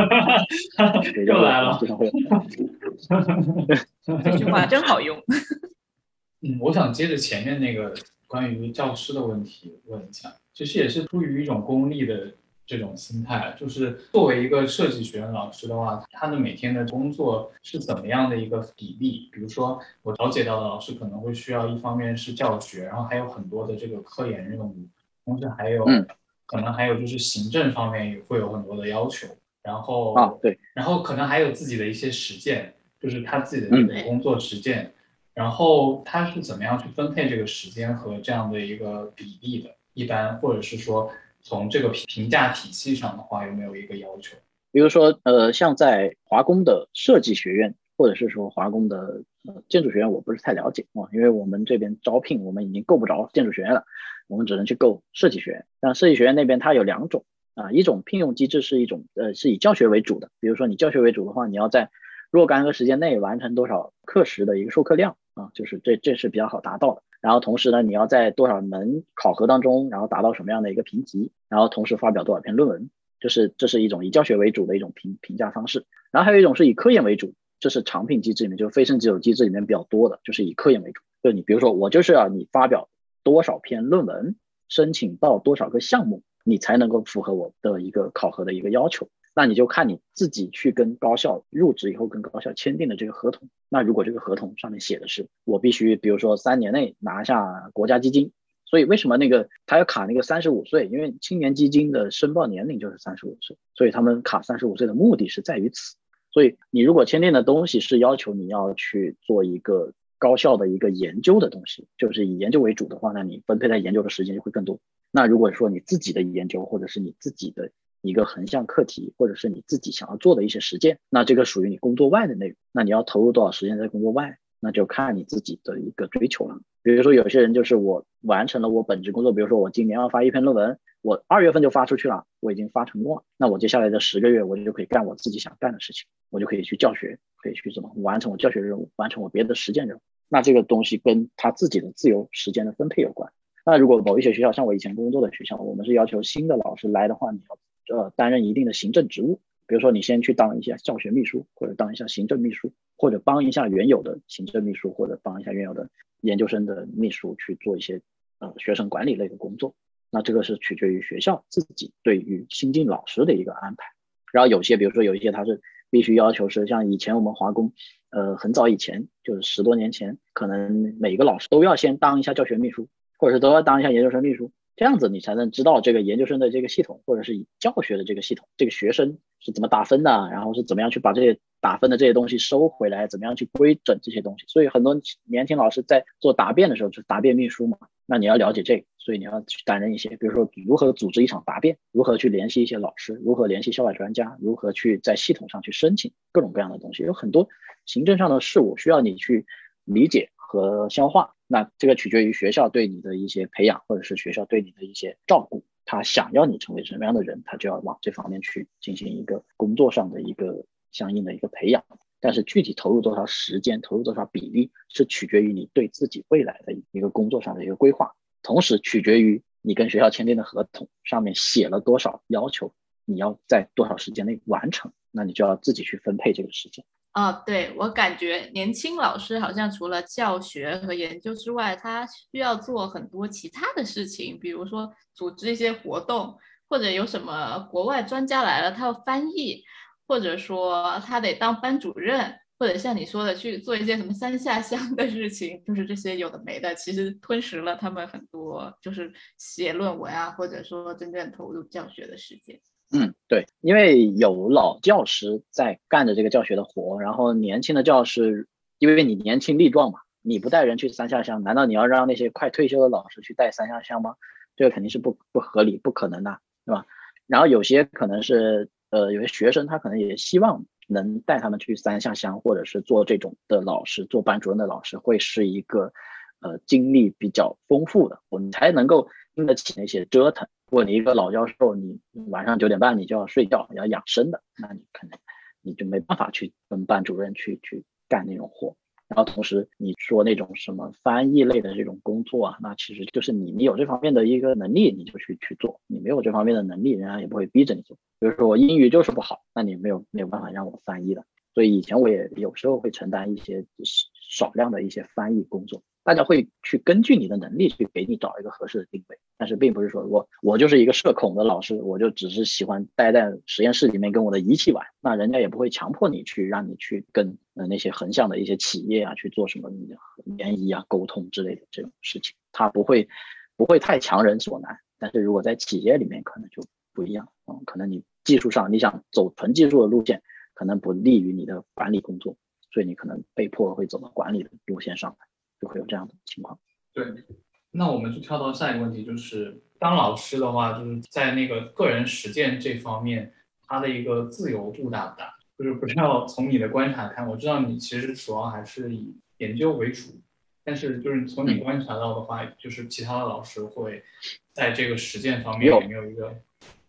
又来了，这句话真好用。嗯，我想接着前面那个关于教师的问题问一下，其实也是出于一种功利的。这种心态，就是作为一个设计学院老师的话，他的每天的工作是怎么样的一个比例？比如说，我了解到的老师可能会需要一方面是教学，然后还有很多的这个科研任务，同时还有可能还有就是行政方面也会有很多的要求。然后啊，对，然后可能还有自己的一些实践，就是他自己的这个工作实践。然后他是怎么样去分配这个时间和这样的一个比例的？一般或者是说从这个评评价体系上的话，有没有一个要求？比如说，呃，像在华工的设计学院，或者是说华工的建筑学院，我不是太了解啊，因为我们这边招聘，我们已经够不着建筑学院了，我们只能去够设计学院。但设计学院那边它有两种啊，一种聘用机制是一种呃是以教学为主的，比如说你教学为主的话，你要在若干个时间内完成多少课时的一个授课量。啊，就是这这是比较好达到的。然后同时呢，你要在多少门考核当中，然后达到什么样的一个评级，然后同时发表多少篇论文，就是这是一种以教学为主的一种评评价方式。然后还有一种是以科研为主，这是常聘机制里面，就是非升即走机制里面比较多的，就是以科研为主。就你比如说，我就是要你发表多少篇论文，申请到多少个项目，你才能够符合我的一个考核的一个要求。那你就看你自己去跟高校入职以后跟高校签订的这个合同。那如果这个合同上面写的是我必须，比如说三年内拿下国家基金，所以为什么那个他要卡那个三十五岁？因为青年基金的申报年龄就是三十五岁，所以他们卡三十五岁的目的是在于此。所以你如果签订的东西是要求你要去做一个高校的一个研究的东西，就是以研究为主的话，那你分配在研究的时间就会更多。那如果说你自己的研究或者是你自己的。一个横向课题，或者是你自己想要做的一些实践，那这个属于你工作外的内容。那你要投入多少时间在工作外，那就看你自己的一个追求了。比如说，有些人就是我完成了我本职工作，比如说我今年要发一篇论文，我二月份就发出去了，我已经发成功了。那我接下来的十个月，我就可以干我自己想干的事情，我就可以去教学，可以去怎么完成我教学任务，完成我别的实践任务。那这个东西跟他自己的自由时间的分配有关。那如果某一些学校，像我以前工作的学校，我们是要求新的老师来的话，你要。呃，担任一定的行政职务，比如说你先去当一下教学秘书，或者当一下行政秘书，或者帮一下原有的行政秘书，或者帮一下原有的研究生的秘书去做一些呃学生管理类的工作。那这个是取决于学校自己对于新进老师的一个安排。然后有些，比如说有一些他是必须要求是像以前我们华工，呃，很早以前就是十多年前，可能每个老师都要先当一下教学秘书，或者是都要当一下研究生秘书。这样子你才能知道这个研究生的这个系统，或者是以教学的这个系统，这个学生是怎么打分的，然后是怎么样去把这些打分的这些东西收回来，怎么样去规整这些东西。所以很多年轻老师在做答辩的时候，就是答辩秘书嘛。那你要了解这个，所以你要去担任一些，比如说如何组织一场答辩，如何去联系一些老师，如何联系校外专家，如何去在系统上去申请各种各样的东西，有很多行政上的事务需要你去理解和消化。那这个取决于学校对你的一些培养，或者是学校对你的一些照顾。他想要你成为什么样的人，他就要往这方面去进行一个工作上的一个相应的一个培养。但是具体投入多少时间，投入多少比例，是取决于你对自己未来的一个工作上的一个规划，同时取决于你跟学校签订的合同上面写了多少要求，你要在多少时间内完成，那你就要自己去分配这个时间。哦，对我感觉年轻老师好像除了教学和研究之外，他需要做很多其他的事情，比如说组织一些活动，或者有什么国外专家来了，他要翻译，或者说他得当班主任，或者像你说的去做一些什么三下乡的事情，就是这些有的没的，其实吞噬了他们很多，就是写论文啊，或者说真正投入教学的时间。嗯，对，因为有老教师在干着这个教学的活，然后年轻的教师，因为你年轻力壮嘛，你不带人去三下乡，难道你要让那些快退休的老师去带三下乡吗？这个肯定是不不合理、不可能的，对吧？然后有些可能是，呃，有些学生他可能也希望能带他们去三下乡，或者是做这种的老师，做班主任的老师，会是一个，呃，经历比较丰富的，我们才能够经得起那些折腾。如果你一个老教授，你晚上九点半你就要睡觉，要养生的，那你可能你就没办法去跟班主任去去干那种活。然后同时你说那种什么翻译类的这种工作啊，那其实就是你你有这方面的一个能力，你就去去做；你没有这方面的能力，人家也不会逼着你做。比如说我英语就是不好，那你没有没有办法让我翻译的。所以以前我也有时候会承担一些少量的一些翻译工作。大家会去根据你的能力去给你找一个合适的定位，但是并不是说我我就是一个社恐的老师，我就只是喜欢待在实验室里面跟我的仪器玩，那人家也不会强迫你去让你去跟呃那些横向的一些企业啊去做什么联谊啊沟通之类的这种事情，他不会不会太强人所难，但是如果在企业里面可能就不一样，嗯，可能你技术上你想走纯技术的路线，可能不利于你的管理工作，所以你可能被迫会走到管理的路线上来。就会有这样的情况。对，那我们就跳到下一个问题，就是当老师的话，就是在那个个人实践这方面，他的一个自由度大不大？就是不知道从你的观察看，我知道你其实主要还是以研究为主，但是就是从你观察到的话，就是其他的老师会在这个实践方面有没有一个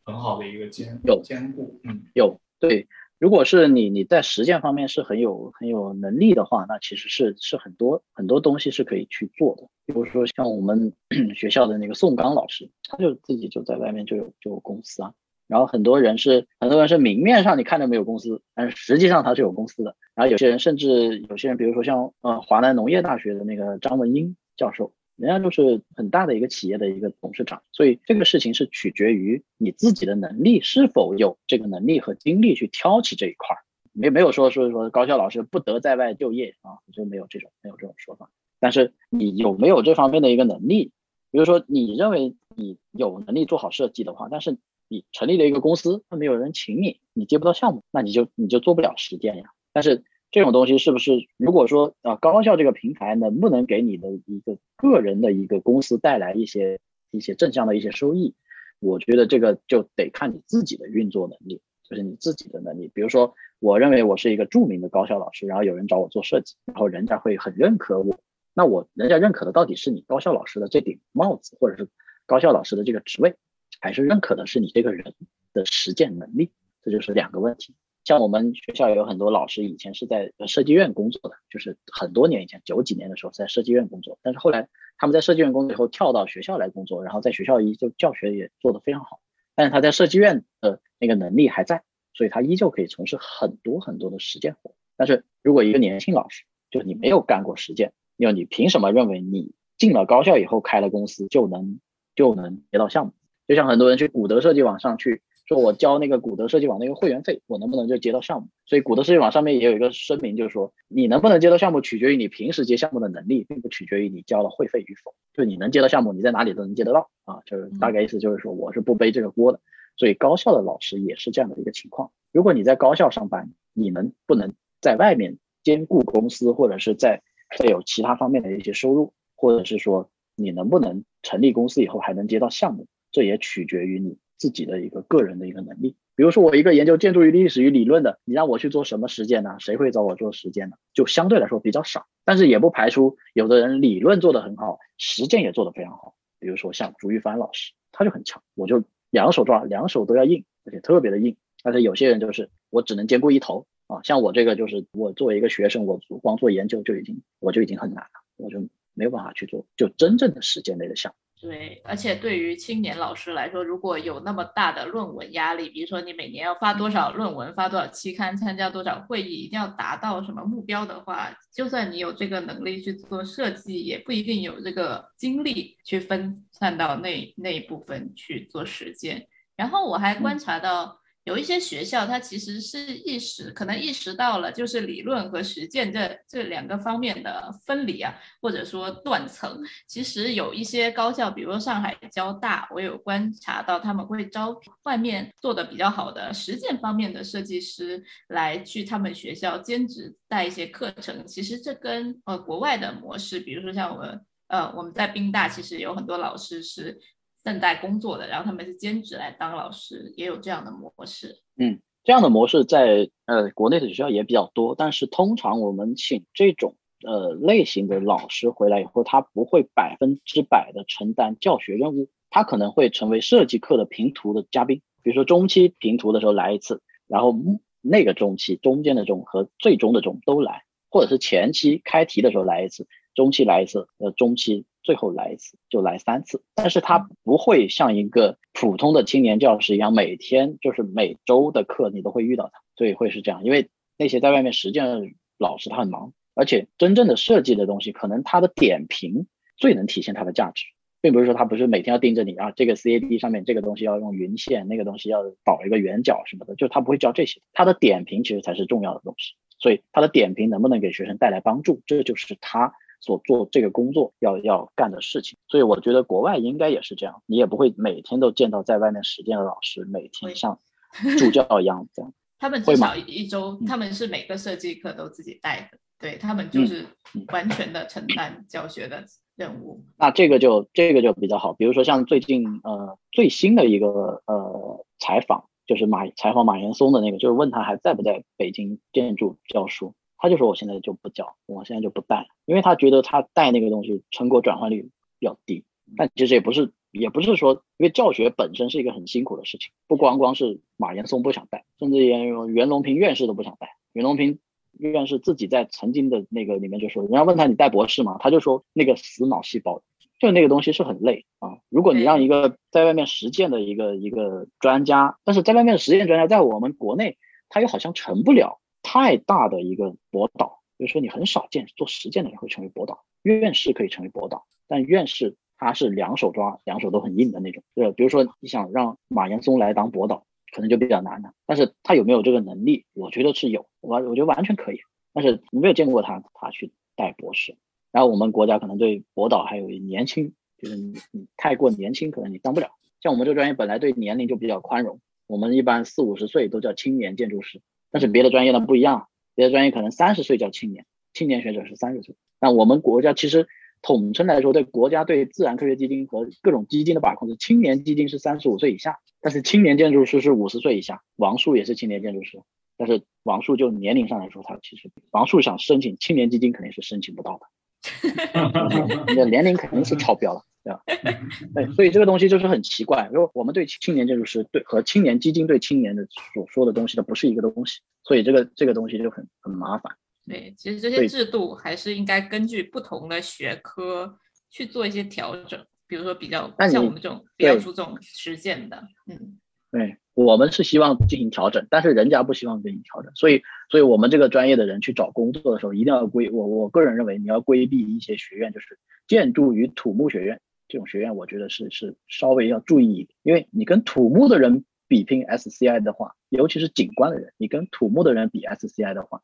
很好的一个兼有兼顾？嗯，有对。如果是你你在实践方面是很有很有能力的话，那其实是是很多很多东西是可以去做的。比如说像我们 学校的那个宋刚老师，他就自己就在外面就有就有公司啊。然后很多人是很多人是明面上你看着没有公司，但是实际上他是有公司的。然后有些人甚至有些人，比如说像呃华南农业大学的那个张文英教授。人家就是很大的一个企业的一个董事长，所以这个事情是取决于你自己的能力是否有这个能力和精力去挑起这一块儿，没没有说说说高校老师不得在外就业啊，就没有这种没有这种说法。但是你有没有这方面的一个能力？比如说你认为你有能力做好设计的话，但是你成立了一个公司，没有人请你，你接不到项目，那你就你就做不了实践呀。但是这种东西是不是？如果说啊，高校这个平台能不能给你的一个个人的一个公司带来一些一些正向的一些收益？我觉得这个就得看你自己的运作能力，就是你自己的能力。比如说，我认为我是一个著名的高校老师，然后有人找我做设计，然后人家会很认可我。那我人家认可的到底是你高校老师的这顶帽子，或者是高校老师的这个职位，还是认可的是你这个人的实践能力？这就是两个问题。像我们学校有很多老师以前是在设计院工作的，就是很多年以前九几年的时候在设计院工作，但是后来他们在设计院工作以后跳到学校来工作，然后在学校依旧教学也做得非常好，但是他在设计院的那个能力还在，所以他依旧可以从事很多很多的实践活。但是如果一个年轻老师，就你没有干过实践，因为你凭什么认为你进了高校以后开了公司就能就能接到项目？就像很多人去古德设计网上去。说我交那个古德设计网那个会员费，我能不能就接到项目？所以古德设计网上面也有一个声明，就是说你能不能接到项目，取决于你平时接项目的能力，并不取决于你交了会费与否。就你能接到项目，你在哪里都能接得到啊。就是大概意思就是说，我是不背这个锅的。所以高校的老师也是这样的一个情况。如果你在高校上班，你能不能在外面兼顾公司，或者是在再有其他方面的一些收入，或者是说你能不能成立公司以后还能接到项目，这也取决于你。自己的一个个人的一个能力，比如说我一个研究建筑与历史与理论的，你让我去做什么实践呢？谁会找我做实践呢？就相对来说比较少，但是也不排除有的人理论做得很好，实践也做得非常好。比如说像朱玉帆老师，他就很强，我就两手抓，两手都要硬，而且特别的硬。但是有些人就是我只能兼顾一头啊，像我这个就是我作为一个学生，我光做研究就已经我就已经很难了，我就没有办法去做就真正的实践类的项目。对，而且对于青年老师来说，如果有那么大的论文压力，比如说你每年要发多少论文，发多少期刊，参加多少会议，一定要达到什么目标的话，就算你有这个能力去做设计，也不一定有这个精力去分散到那那一部分去做实践。然后我还观察到。有一些学校，它其实是意识可能意识到了，就是理论和实践这这两个方面的分离啊，或者说断层。其实有一些高校，比如说上海交大，我有观察到他们会招外面做的比较好的实践方面的设计师来去他们学校兼职带一些课程。其实这跟呃国外的模式，比如说像我们呃我们在宾大，其实有很多老师是。正在工作的，然后他们是兼职来当老师，也有这样的模式。嗯，这样的模式在呃国内的学校也比较多，但是通常我们请这种呃类型的老师回来以后，他不会百分之百的承担教学任务，他可能会成为设计课的评图的嘉宾，比如说中期评图的时候来一次，然后那个中期中间的中和最终的中都来，或者是前期开题的时候来一次，中期来一次，呃中期。最后来一次就来三次，但是他不会像一个普通的青年教师一样，每天就是每周的课你都会遇到他，所以会是这样。因为那些在外面实践的老师他很忙，而且真正的设计的东西，可能他的点评最能体现它的价值，并不是说他不是每天要盯着你啊，这个 CAD 上面这个东西要用云线，那个东西要导一个圆角什么的，就他不会教这些，他的点评其实才是重要的东西。所以他的点评能不能给学生带来帮助，这就是他所做这个工作要要干的事情。所以我觉得国外应该也是这样，你也不会每天都见到在外面实践的老师，每天像 助教一样这样。他们至少一周，他们是每个设计课都自己带的，对他们就是完全的承担教学的任务。那这个就这个就比较好，比如说像最近呃最新的一个呃采访。就是马采访马岩松的那个，就是问他还在不在北京建筑教书，他就说我现在就不教，我现在就不带，因为他觉得他带那个东西成果转换率比较低。但其实也不是，也不是说，因为教学本身是一个很辛苦的事情，不光光是马岩松不想带，甚至连袁隆平院士都不想带。袁隆平院士自己在曾经的那个里面就说，人家问他你带博士吗？他就说那个死脑细胞。就那个东西是很累啊！如果你让一个在外面实践的一个一个专家，但是在外面实践专家在我们国内，他又好像成不了太大的一个博导，就是说你很少见做实践的人会成为博导。院士可以成为博导，但院士他是两手抓，两手都很硬的那种。对，比如说你想让马岩松来当博导，可能就比较难了。但是他有没有这个能力？我觉得是有，我我觉得完全可以。但是你没有见过他，他去带博士。然后我们国家可能对博导还有年轻，就是你你太过年轻，可能你当不了。像我们这个专业本来对年龄就比较宽容，我们一般四五十岁都叫青年建筑师。但是别的专业呢不一样，别的专业可能三十岁叫青年，青年学者是三十岁。那我们国家其实统称来说，对国家对自然科学基金和各种基金的把控是青年基金是三十五岁以下，但是青年建筑师是五十岁以下。王树也是青年建筑师，但是王树就年龄上来说，他其实王树想申请青年基金肯定是申请不到的。你的年龄肯定是超标了，对吧？对，所以这个东西就是很奇怪。因为我们对青年建筑师对和青年基金对青年的所说的东西，它不是一个东西，所以这个这个东西就很很麻烦。对，其实这些制度还是应该根据不同的学科去做一些调整，比如说比较像我们这种比较注重实践的，嗯，对。我们是希望进行调整，但是人家不希望进行调整，所以，所以我们这个专业的人去找工作的时候，一定要规我我个人认为，你要规避一些学院，就是建筑与土木学院这种学院，我觉得是是稍微要注意一点，因为你跟土木的人比拼 SCI 的话，尤其是景观的人，你跟土木的人比 SCI 的话，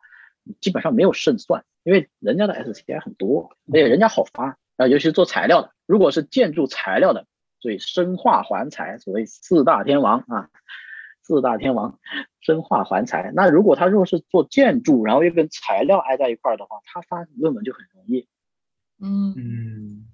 基本上没有胜算，因为人家的 SCI 很多，而且人家好发啊，尤其是做材料的，如果是建筑材料的。所以生化环材，所谓四大天王啊，四大天王，生化环材。那如果他如果是做建筑，然后又跟材料挨在一块儿的话，他发论文就很容易，嗯。嗯，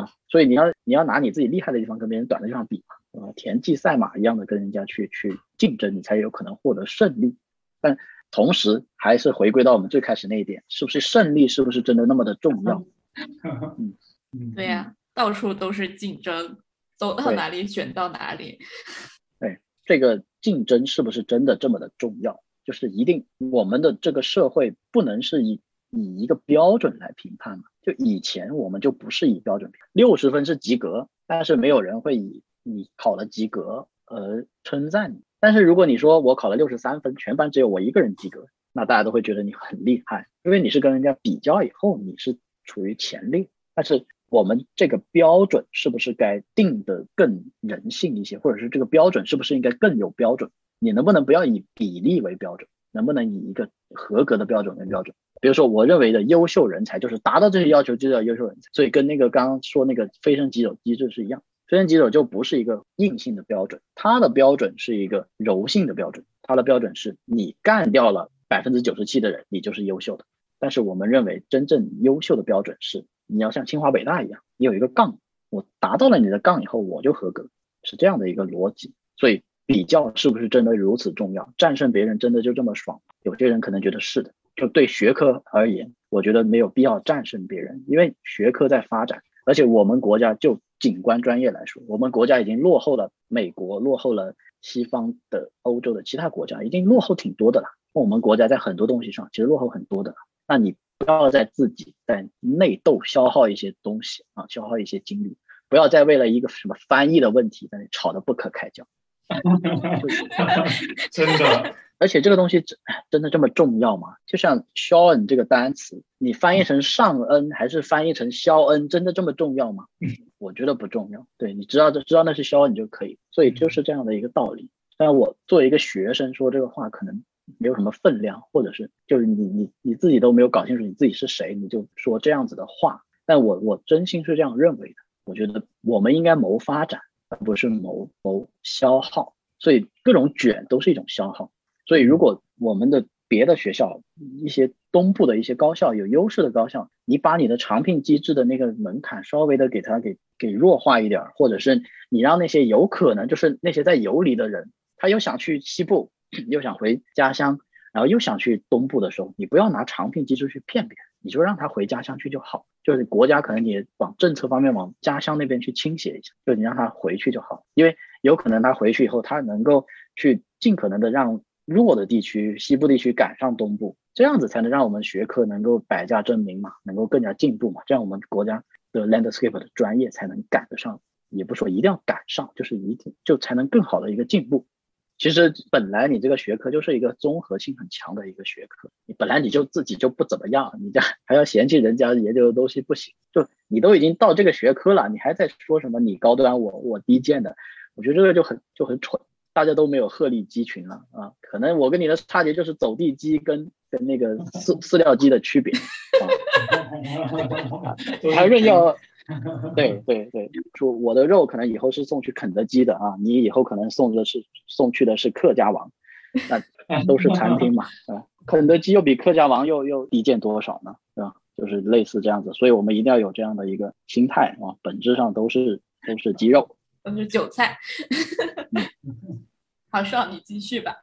是吧？所以你要你要拿你自己厉害的地方跟别人短的地方比嘛，啊，田忌赛马一样的跟人家去去竞争，你才有可能获得胜利。但同时还是回归到我们最开始那一点，是不是胜利是不是真的那么的重要？嗯，对呀，到处都是竞争。走到哪里选到哪里，对这个竞争是不是真的这么的重要？就是一定我们的这个社会不能是以以一个标准来评判嘛？就以前我们就不是以标准，六十分是及格，但是没有人会以你考了及格而称赞你。但是如果你说我考了六十三分，全班只有我一个人及格，那大家都会觉得你很厉害，因为你是跟人家比较以后你是处于前列，但是。我们这个标准是不是该定的更人性一些，或者是这个标准是不是应该更有标准？你能不能不要以比例为标准，能不能以一个合格的标准为标准？比如说，我认为的优秀人才就是达到这些要求就叫优秀人才，所以跟那个刚刚说那个飞升棘手机制是一样，飞升棘手就不是一个硬性的标准，它的标准是一个柔性的标准，它的标准是你干掉了百分之九十七的人，你就是优秀的。但是我们认为真正优秀的标准是。你要像清华北大一样，你有一个杠，我达到了你的杠以后，我就合格，是这样的一个逻辑。所以比较是不是真的如此重要？战胜别人真的就这么爽？有些人可能觉得是的。就对学科而言，我觉得没有必要战胜别人，因为学科在发展，而且我们国家就景观专业来说，我们国家已经落后了美国，落后了西方的欧洲的其他国家，已经落后挺多的了。我们国家在很多东西上其实落后很多的。那你。不要再自己在内斗消耗一些东西啊，消耗一些精力，不要再为了一个什么翻译的问题在那吵得不可开交。真的，而且这个东西真真的这么重要吗？就像肖恩这个单词，你翻译成尚恩还是翻译成肖恩，真的这么重要吗？我觉得不重要。对你知道知道那是肖恩就可以，所以就是这样的一个道理。但我作为一个学生说这个话，可能没有什么分量，或者是就是你你你自己都没有搞清楚你自己是谁，你就说这样子的话。但我我真心是这样认为的。我觉得我们应该谋发展，不是谋谋消耗。所以各种卷都是一种消耗。所以如果我们的别的学校，一些东部的一些高校有优势的高校，你把你的长聘机制的那个门槛稍微的给它给给弱化一点，或者是你让那些有可能就是那些在游离的人，他又想去西部，又想回家乡，然后又想去东部的时候，你不要拿长聘机制去骗别人。你就让他回家乡去就好，就是国家可能你往政策方面往家乡那边去倾斜一下，就你让他回去就好，因为有可能他回去以后，他能够去尽可能的让弱的地区西部地区赶上东部，这样子才能让我们学科能够百家争鸣嘛，能够更加进步嘛，这样我们国家的 landscape 的专业才能赶得上，也不说一定要赶上，就是一定就才能更好的一个进步。其实本来你这个学科就是一个综合性很强的一个学科，你本来你就自己就不怎么样，你这还要嫌弃人家研究的东西不行，就你都已经到这个学科了，你还在说什么你高端我我低贱的，我觉得这个就很就很蠢，大家都没有鹤立鸡群了啊，可能我跟你的差别就是走地鸡跟跟那个饲饲料鸡的区别啊，还是要。对 对对，说我的肉可能以后是送去肯德基的啊，你以后可能送的是送去的是客家王，那 都是餐厅嘛，啊，肯德基又比客家王又又低贱多少呢？对吧？就是类似这样子，所以我们一定要有这样的一个心态啊，本质上都是都是鸡肉，都是韭菜。好，少你继续吧。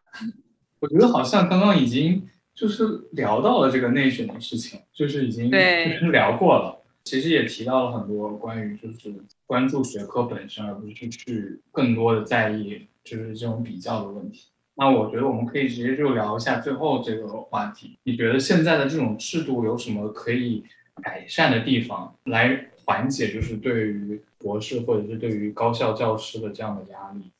我觉得好像刚刚已经就是聊到了这个内选的事情，就是已经就是聊过了。其实也提到了很多关于就是关注学科本身，而不是去更多的在意就是这种比较的问题。那我觉得我们可以直接就聊一下最后这个话题。你觉得现在的这种制度有什么可以改善的地方，来缓解就是对于博士或者是对于高校教师的这样的压力？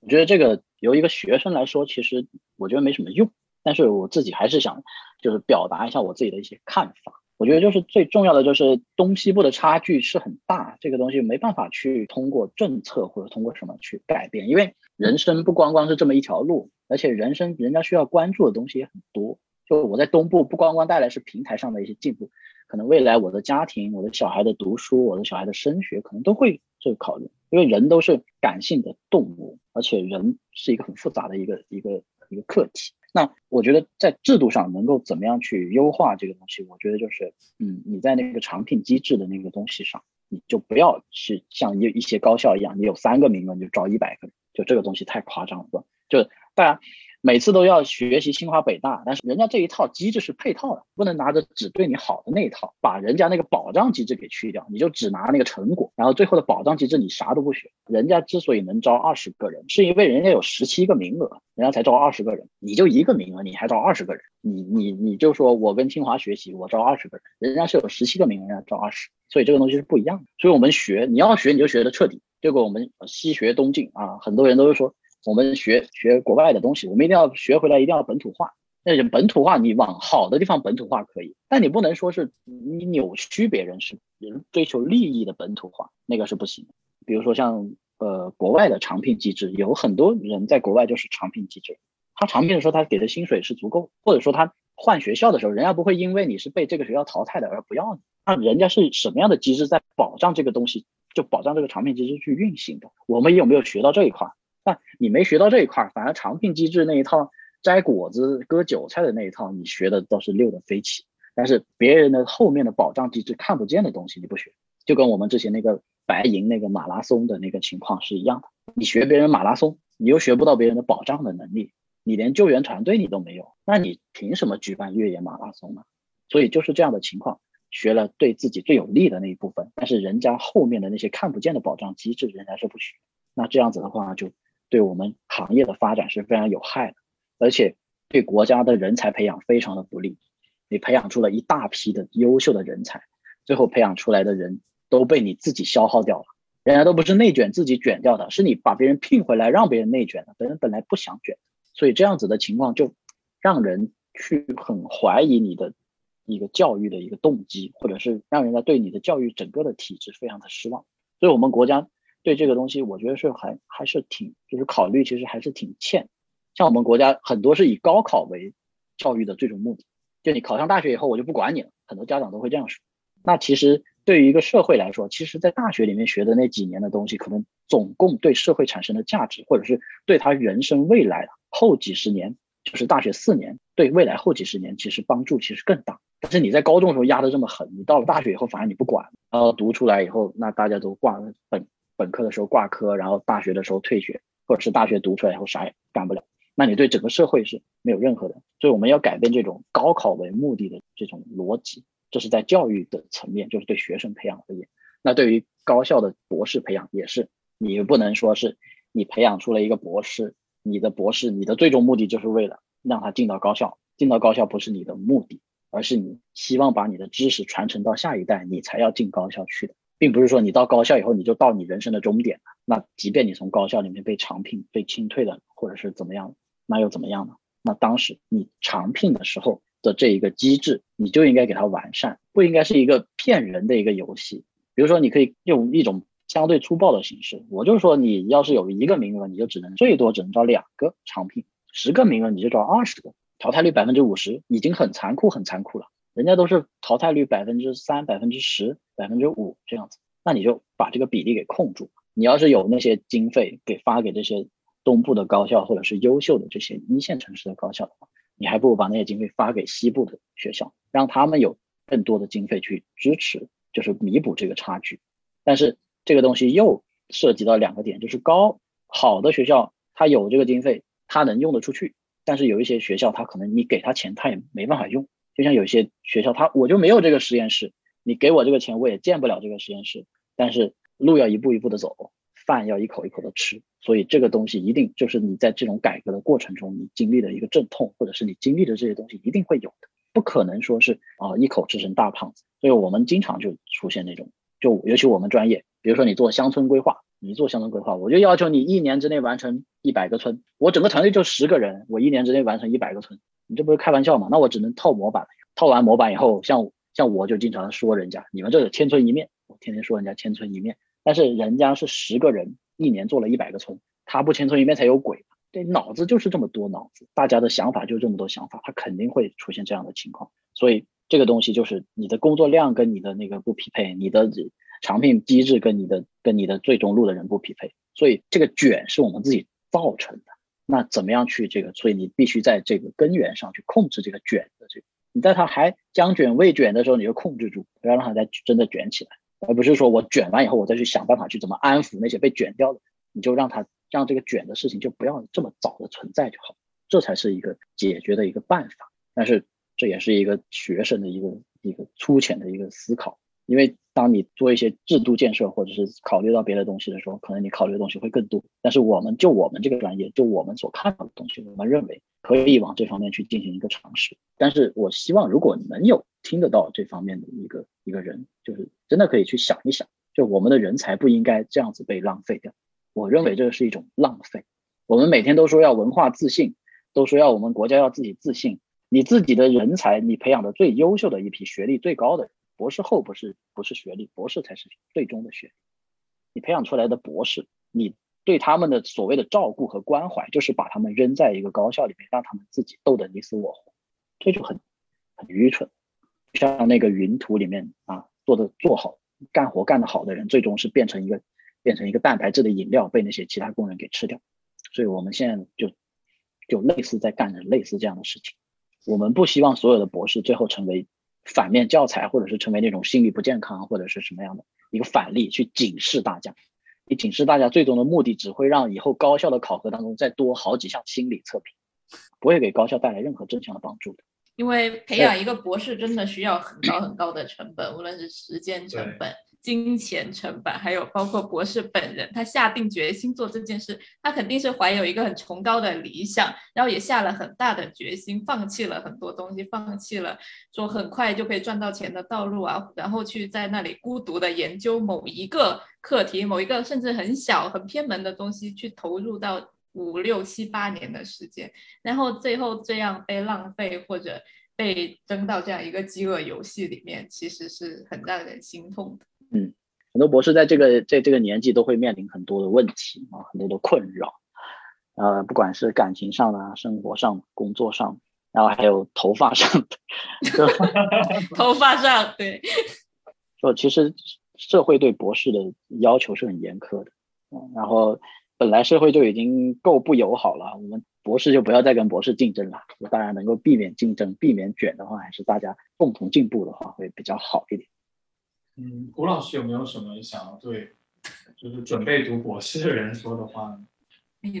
我觉得这个由一个学生来说，其实我觉得没什么用。但是我自己还是想就是表达一下我自己的一些看法。我觉得就是最重要的，就是东西部的差距是很大，这个东西没办法去通过政策或者通过什么去改变，因为人生不光光是这么一条路，而且人生人家需要关注的东西也很多。就我在东部不光光带来是平台上的一些进步，可能未来我的家庭、我的小孩的读书、我的小孩的升学，可能都会这个考虑，因为人都是感性的动物，而且人是一个很复杂的一个一个一个课题。那我觉得在制度上能够怎么样去优化这个东西？我觉得就是，嗯，你在那个长聘机制的那个东西上，你就不要去像一一些高校一样，你有三个名额你就招一百个人，就这个东西太夸张了，就大家。每次都要学习清华北大，但是人家这一套机制是配套的，不能拿着只对你好的那一套，把人家那个保障机制给去掉，你就只拿那个成果，然后最后的保障机制你啥都不学。人家之所以能招二十个人，是因为人家有十七个名额，人家才招二十个人，你就一个名额，你还招二十个人，你你你就说我跟清华学习，我招二十个人，人家是有十七个名额，人家招二十，所以这个东西是不一样的。所以我们学，你要学你就学的彻底，结果我们西学东进啊，很多人都是说。我们学学国外的东西，我们一定要学回来，一定要本土化。那本土化，你往好的地方本土化可以，但你不能说是你扭曲别人，是人追求利益的本土化，那个是不行。比如说像呃国外的长聘机制，有很多人在国外就是长聘机制，他长聘的时候他给的薪水是足够，或者说他换学校的时候，人家不会因为你是被这个学校淘汰的而不要你。那人家是什么样的机制在保障这个东西，就保障这个长聘机制去运行的？我们有没有学到这一块？那你没学到这一块，反而长聘机制那一套摘果子割韭菜的那一套，你学的倒是溜得飞起。但是别人的后面的保障机制看不见的东西你不学，就跟我们之前那个白银那个马拉松的那个情况是一样的。你学别人马拉松，你又学不到别人的保障的能力，你连救援团队你都没有，那你凭什么举办越野马拉松呢？所以就是这样的情况，学了对自己最有利的那一部分，但是人家后面的那些看不见的保障机制，人家是不学。那这样子的话就。对我们行业的发展是非常有害的，而且对国家的人才培养非常的不利。你培养出了一大批的优秀的人才，最后培养出来的人都被你自己消耗掉了。人家都不是内卷自己卷掉的，是你把别人聘回来让别人内卷的，别人本来不想卷。所以这样子的情况就让人去很怀疑你的一个教育的一个动机，或者是让人家对你的教育整个的体制非常的失望。所以我们国家对这个东西，我觉得是还还是挺就是考虑，其实还是挺欠。像我们国家很多是以高考为教育的最终目的，就你考上大学以后，我就不管你了。很多家长都会这样说。那其实对于一个社会来说，其实在大学里面学的那几年的东西，可能总共对社会产生的价值，或者是对他人生未来后几十年，就是大学四年，对未来后几十年其实帮助其实更大。但是你在高中的时候压得这么狠，你到了大学以后反而你不管，然后读出来以后，那大家都挂了本本科的时候挂科，然后大学的时候退学，或者是大学读出来以后啥也干不了，那你对整个社会是没有任何的。所以我们要改变这种高考为目的的这种逻辑。这是在教育的层面，就是对学生培养而言。那对于高校的博士培养也是，你不能说是你培养出了一个博士，你的博士你的最终目的就是为了让他进到高校，进到高校不是你的目的，而是你希望把你的知识传承到下一代，你才要进高校去的，并不是说你到高校以后你就到你人生的终点了。那即便你从高校里面被长聘、被清退了，或者是怎么样，那又怎么样呢？那当时你长聘的时候。的这一个机制，你就应该给它完善，不应该是一个骗人的一个游戏。比如说，你可以用一种相对粗暴的形式，我就说，你要是有一个名额，你就只能最多只能招两个长聘；十个名额你就招二十个，淘汰率百分之五十，已经很残酷很残酷了。人家都是淘汰率百分之三、百分之十、百分之五这样子，那你就把这个比例给控住。你要是有那些经费给发给这些东部的高校，或者是优秀的这些一线城市的高校的话。你还不如把那些经费发给西部的学校，让他们有更多的经费去支持，就是弥补这个差距。但是这个东西又涉及到两个点，就是高好的学校它有这个经费，它能用得出去；但是有一些学校它可能你给他钱，他也没办法用。就像有些学校，他我就没有这个实验室，你给我这个钱，我也建不了这个实验室。但是路要一步一步的走。饭要一口一口的吃，所以这个东西一定就是你在这种改革的过程中，你经历的一个阵痛，或者是你经历的这些东西一定会有的，不可能说是啊一口吃成大胖子。所以我们经常就出现那种，就尤其我们专业，比如说你做乡村规划，你做乡村规划，我就要求你一年之内完成一百个村，我整个团队就十个人，我一年之内完成一百个村，你这不是开玩笑吗？那我只能套模板。套完模板以后，像像我就经常说人家，你们这是千村一面，我天天说人家千村一面。但是人家是十个人，一年做了一百个村，他不千村一面才有鬼。这脑子就是这么多脑子，大家的想法就这么多想法，他肯定会出现这样的情况。所以这个东西就是你的工作量跟你的那个不匹配，你的长聘机制跟你的跟你的最终路的人不匹配，所以这个卷是我们自己造成的。那怎么样去这个？所以你必须在这个根源上去控制这个卷的这个。你在它还将卷未卷的时候，你就控制住，不要让它再真的卷起来。而不是说我卷完以后，我再去想办法去怎么安抚那些被卷掉的，你就让他让这个卷的事情就不要这么早的存在就好，这才是一个解决的一个办法。但是这也是一个学生的一个一个粗浅的一个思考，因为当你做一些制度建设或者是考虑到别的东西的时候，可能你考虑的东西会更多。但是我们就我们这个专业，就我们所看到的东西，我们认为可以往这方面去进行一个尝试。但是我希望如果能有听得到这方面的一个一个人，就是真的可以去想一想，就我们的人才不应该这样子被浪费掉。我认为这是一种浪费。我们每天都说要文化自信，都说要我们国家要自己自信。你自己的人才，你培养的最优秀的一批学历最高的博士后，不是不是学历，博士才是最终的学历。你培养出来的博士，你对他们的所谓的照顾和关怀，就是把他们扔在一个高校里面，让他们自己斗得你死我活，这就很很愚蠢。像那个云图里面啊，做的做好干活干得好的人，最终是变成一个变成一个蛋白质的饮料，被那些其他工人给吃掉。所以我们现在就就类似在干着类似这样的事情。我们不希望所有的博士最后成为反面教材，或者是成为那种心理不健康或者是什么样的一个反例去警示大家。你警示大家最终的目的，只会让以后高校的考核当中再多好几项心理测评，不会给高校带来任何正向的帮助的。因为培养一个博士真的需要很高很高的成本，无论是时间成本、金钱成本，还有包括博士本人，他下定决心做这件事，他肯定是怀有一个很崇高的理想，然后也下了很大的决心，放弃了很多东西，放弃了说很快就可以赚到钱的道路啊，然后去在那里孤独的研究某一个课题，某一个甚至很小、很偏门的东西，去投入到五六七八年的时间，然后最后这样被浪费或者被扔到这样一个饥饿游戏里面，其实是很让人心痛的。嗯，很多博士在这个在这个年纪都会面临很多的问题啊，很多的困扰，呃，不管是感情上啊、生活上、工作上，然后还有头发上的，头发上对，说其实社会对博士的要求是很严苛的，嗯，然后。本来社会就已经够不友好了，我们博士就不要再跟博士竞争了。当然能够避免竞争、避免卷的话，还是大家共同进步的话，会比较好一点。嗯，吴老师有没有什么想要对，就是准备读博士的人说的话呢？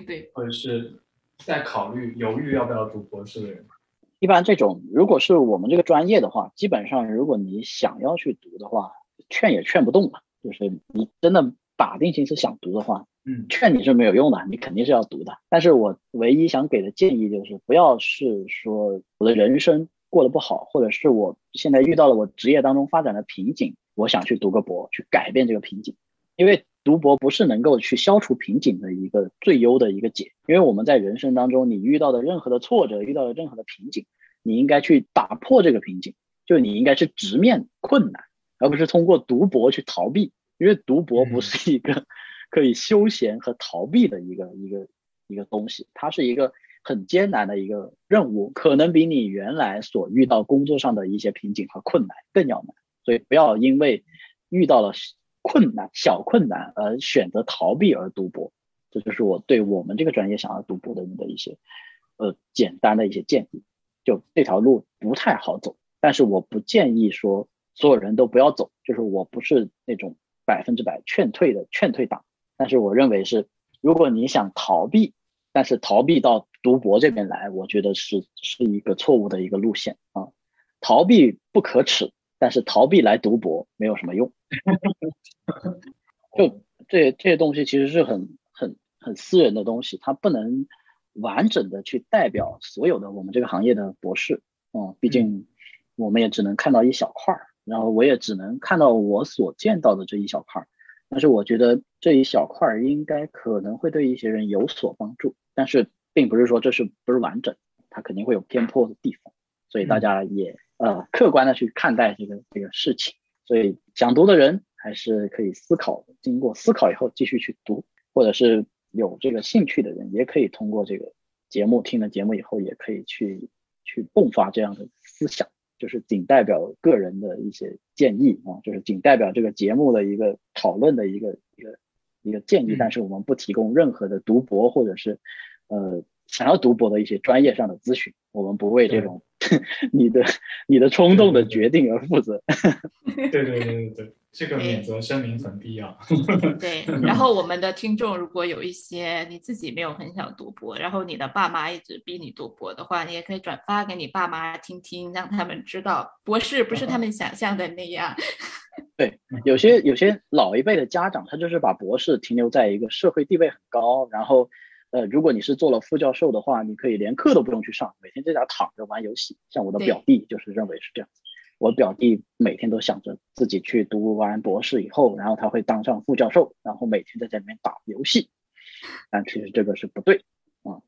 对，或者是在考虑、犹豫要不要读博士的人？一般这种，如果是我们这个专业的话，基本上如果你想要去读的话，劝也劝不动了。就是你真的打定心思想读的话。嗯，劝你是没有用的，你肯定是要读的。但是我唯一想给的建议就是，不要是说我的人生过得不好，或者是我现在遇到了我职业当中发展的瓶颈，我想去读个博，去改变这个瓶颈。因为读博不是能够去消除瓶颈的一个最优的一个解。因为我们在人生当中，你遇到的任何的挫折，遇到的任何的瓶颈，你应该去打破这个瓶颈，就你应该去直面困难，而不是通过读博去逃避。因为读博不是一个。可以休闲和逃避的一个一个一个东西，它是一个很艰难的一个任务，可能比你原来所遇到工作上的一些瓶颈和困难更要难。所以不要因为遇到了困难、小困难而选择逃避而读博。这就是我对我们这个专业想要读博的人的一些呃简单的一些建议。就这条路不太好走，但是我不建议说所有人都不要走。就是我不是那种百分之百劝退的劝退党。但是我认为是，如果你想逃避，但是逃避到读博这边来，我觉得是是一个错误的一个路线啊。逃避不可耻，但是逃避来读博没有什么用。就这这些东西其实是很很很私人的东西，它不能完整的去代表所有的我们这个行业的博士。嗯，毕竟我们也只能看到一小块儿，然后我也只能看到我所见到的这一小块儿。但是我觉得这一小块儿应该可能会对一些人有所帮助，但是并不是说这是不是完整，它肯定会有偏颇的地方，所以大家也呃客观的去看待这个这个事情。所以想读的人还是可以思考，经过思考以后继续去读，或者是有这个兴趣的人也可以通过这个节目听了节目以后也可以去去迸发这样的思想。就是仅代表个人的一些建议啊，就是仅代表这个节目的一个讨论的一个一个一个建议，但是我们不提供任何的读博或者是呃想要读博的一些专业上的咨询，我们不为这种 你的你的冲动的决定而负责。对对对对对。这个免责声明很必要。对，然后我们的听众如果有一些你自己没有很想读博，然后你的爸妈一直逼你读博的话，你也可以转发给你爸妈听听，让他们知道博士不是他们想象的那样。对，有些有些老一辈的家长，他就是把博士停留在一个社会地位很高，然后呃，如果你是做了副教授的话，你可以连课都不用去上，每天在家躺着玩游戏。像我的表弟就是认为是这样子。我表弟每天都想着自己去读完博士以后，然后他会当上副教授，然后每天在家里面打游戏。但其实这个是不对啊！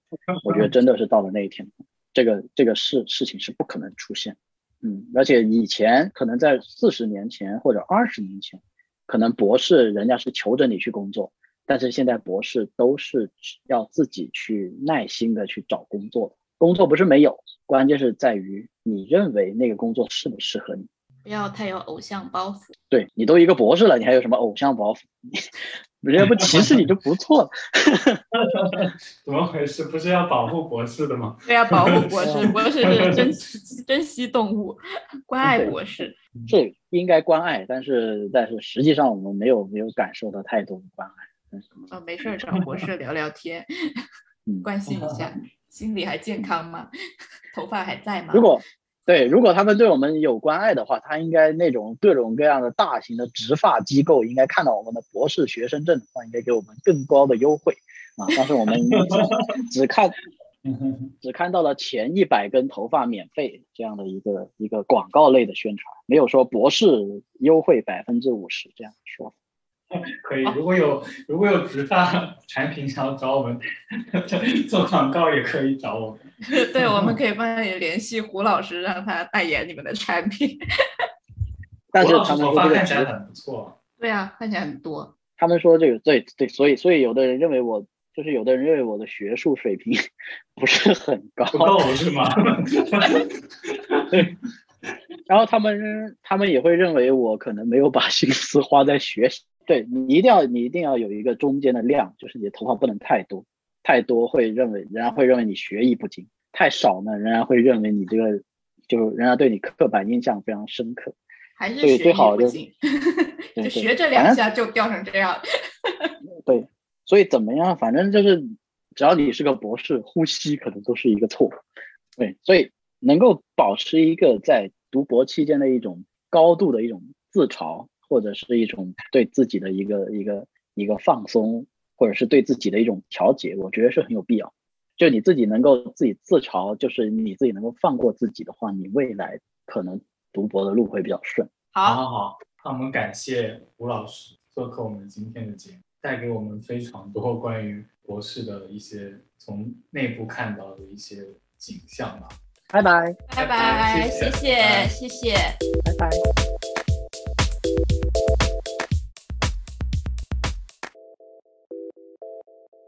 我觉得真的是到了那一天，这个这个事事情是不可能出现。嗯，而且以前可能在四十年前或者二十年前，可能博士人家是求着你去工作，但是现在博士都是要自己去耐心的去找工作。工作不是没有，关键是在于你认为那个工作适不适合你，不要太有偶像包袱。对你都一个博士了，你还有什么偶像包袱？人家不歧视你就不错了。怎么回事？不是要保护博士的吗？对要保护博士，博士是珍 惜珍惜动物，关爱博士。这应该关爱，但是但是实际上我们没有没有感受到太多的关爱。哦，没事找博士聊聊天，关心一下。心理还健康吗？头发还在吗？如果对，如果他们对我们有关爱的话，他应该那种各种各样的大型的植发机构应该看到我们的博士学生证的话，应该给我们更高的优惠啊！但是我们 只看 只看到了前一百根头发免费这样的一个一个广告类的宣传，没有说博士优惠百分之五十这样的说法。可以，如果有如果有植发产品想要找我们 做广告，也可以找我们。对，我们可以帮你联系胡老师，让他代言你们的产品。但是他们这个头发看起来很不错，对啊，看起来很多。他们说这个对对，所以所以有的人认为我就是有的人认为我的学术水平不是很高，不够是吗？对，然后他们他们也会认为我可能没有把心思花在学习。对你一定要你一定要有一个中间的量，就是你的头发不能太多，太多会认为人家会认为你学艺不精，太少呢，人家会认为你这个就人家对你刻板印象非常深刻。还是学艺最好就不精，对对就学这两下就掉成这样。对，所以怎么样，反正就是只要你是个博士，呼吸可能都是一个错。对，所以能够保持一个在读博期间的一种高度的一种自嘲，或者是一种对自己的一个一个一个放松，或者是对自己的一种调节，我觉得是很有必要。就你自己能够自己自嘲，就是你自己能够放过自己的话，你未来可能读博的路会比较顺。好好，好好，那我们感谢吴老师做客我们今天的节目，带给我们非常多关于博士的一些从内部看到的一些景象吧。拜拜，拜拜拜，谢谢谢谢，谢谢。拜拜。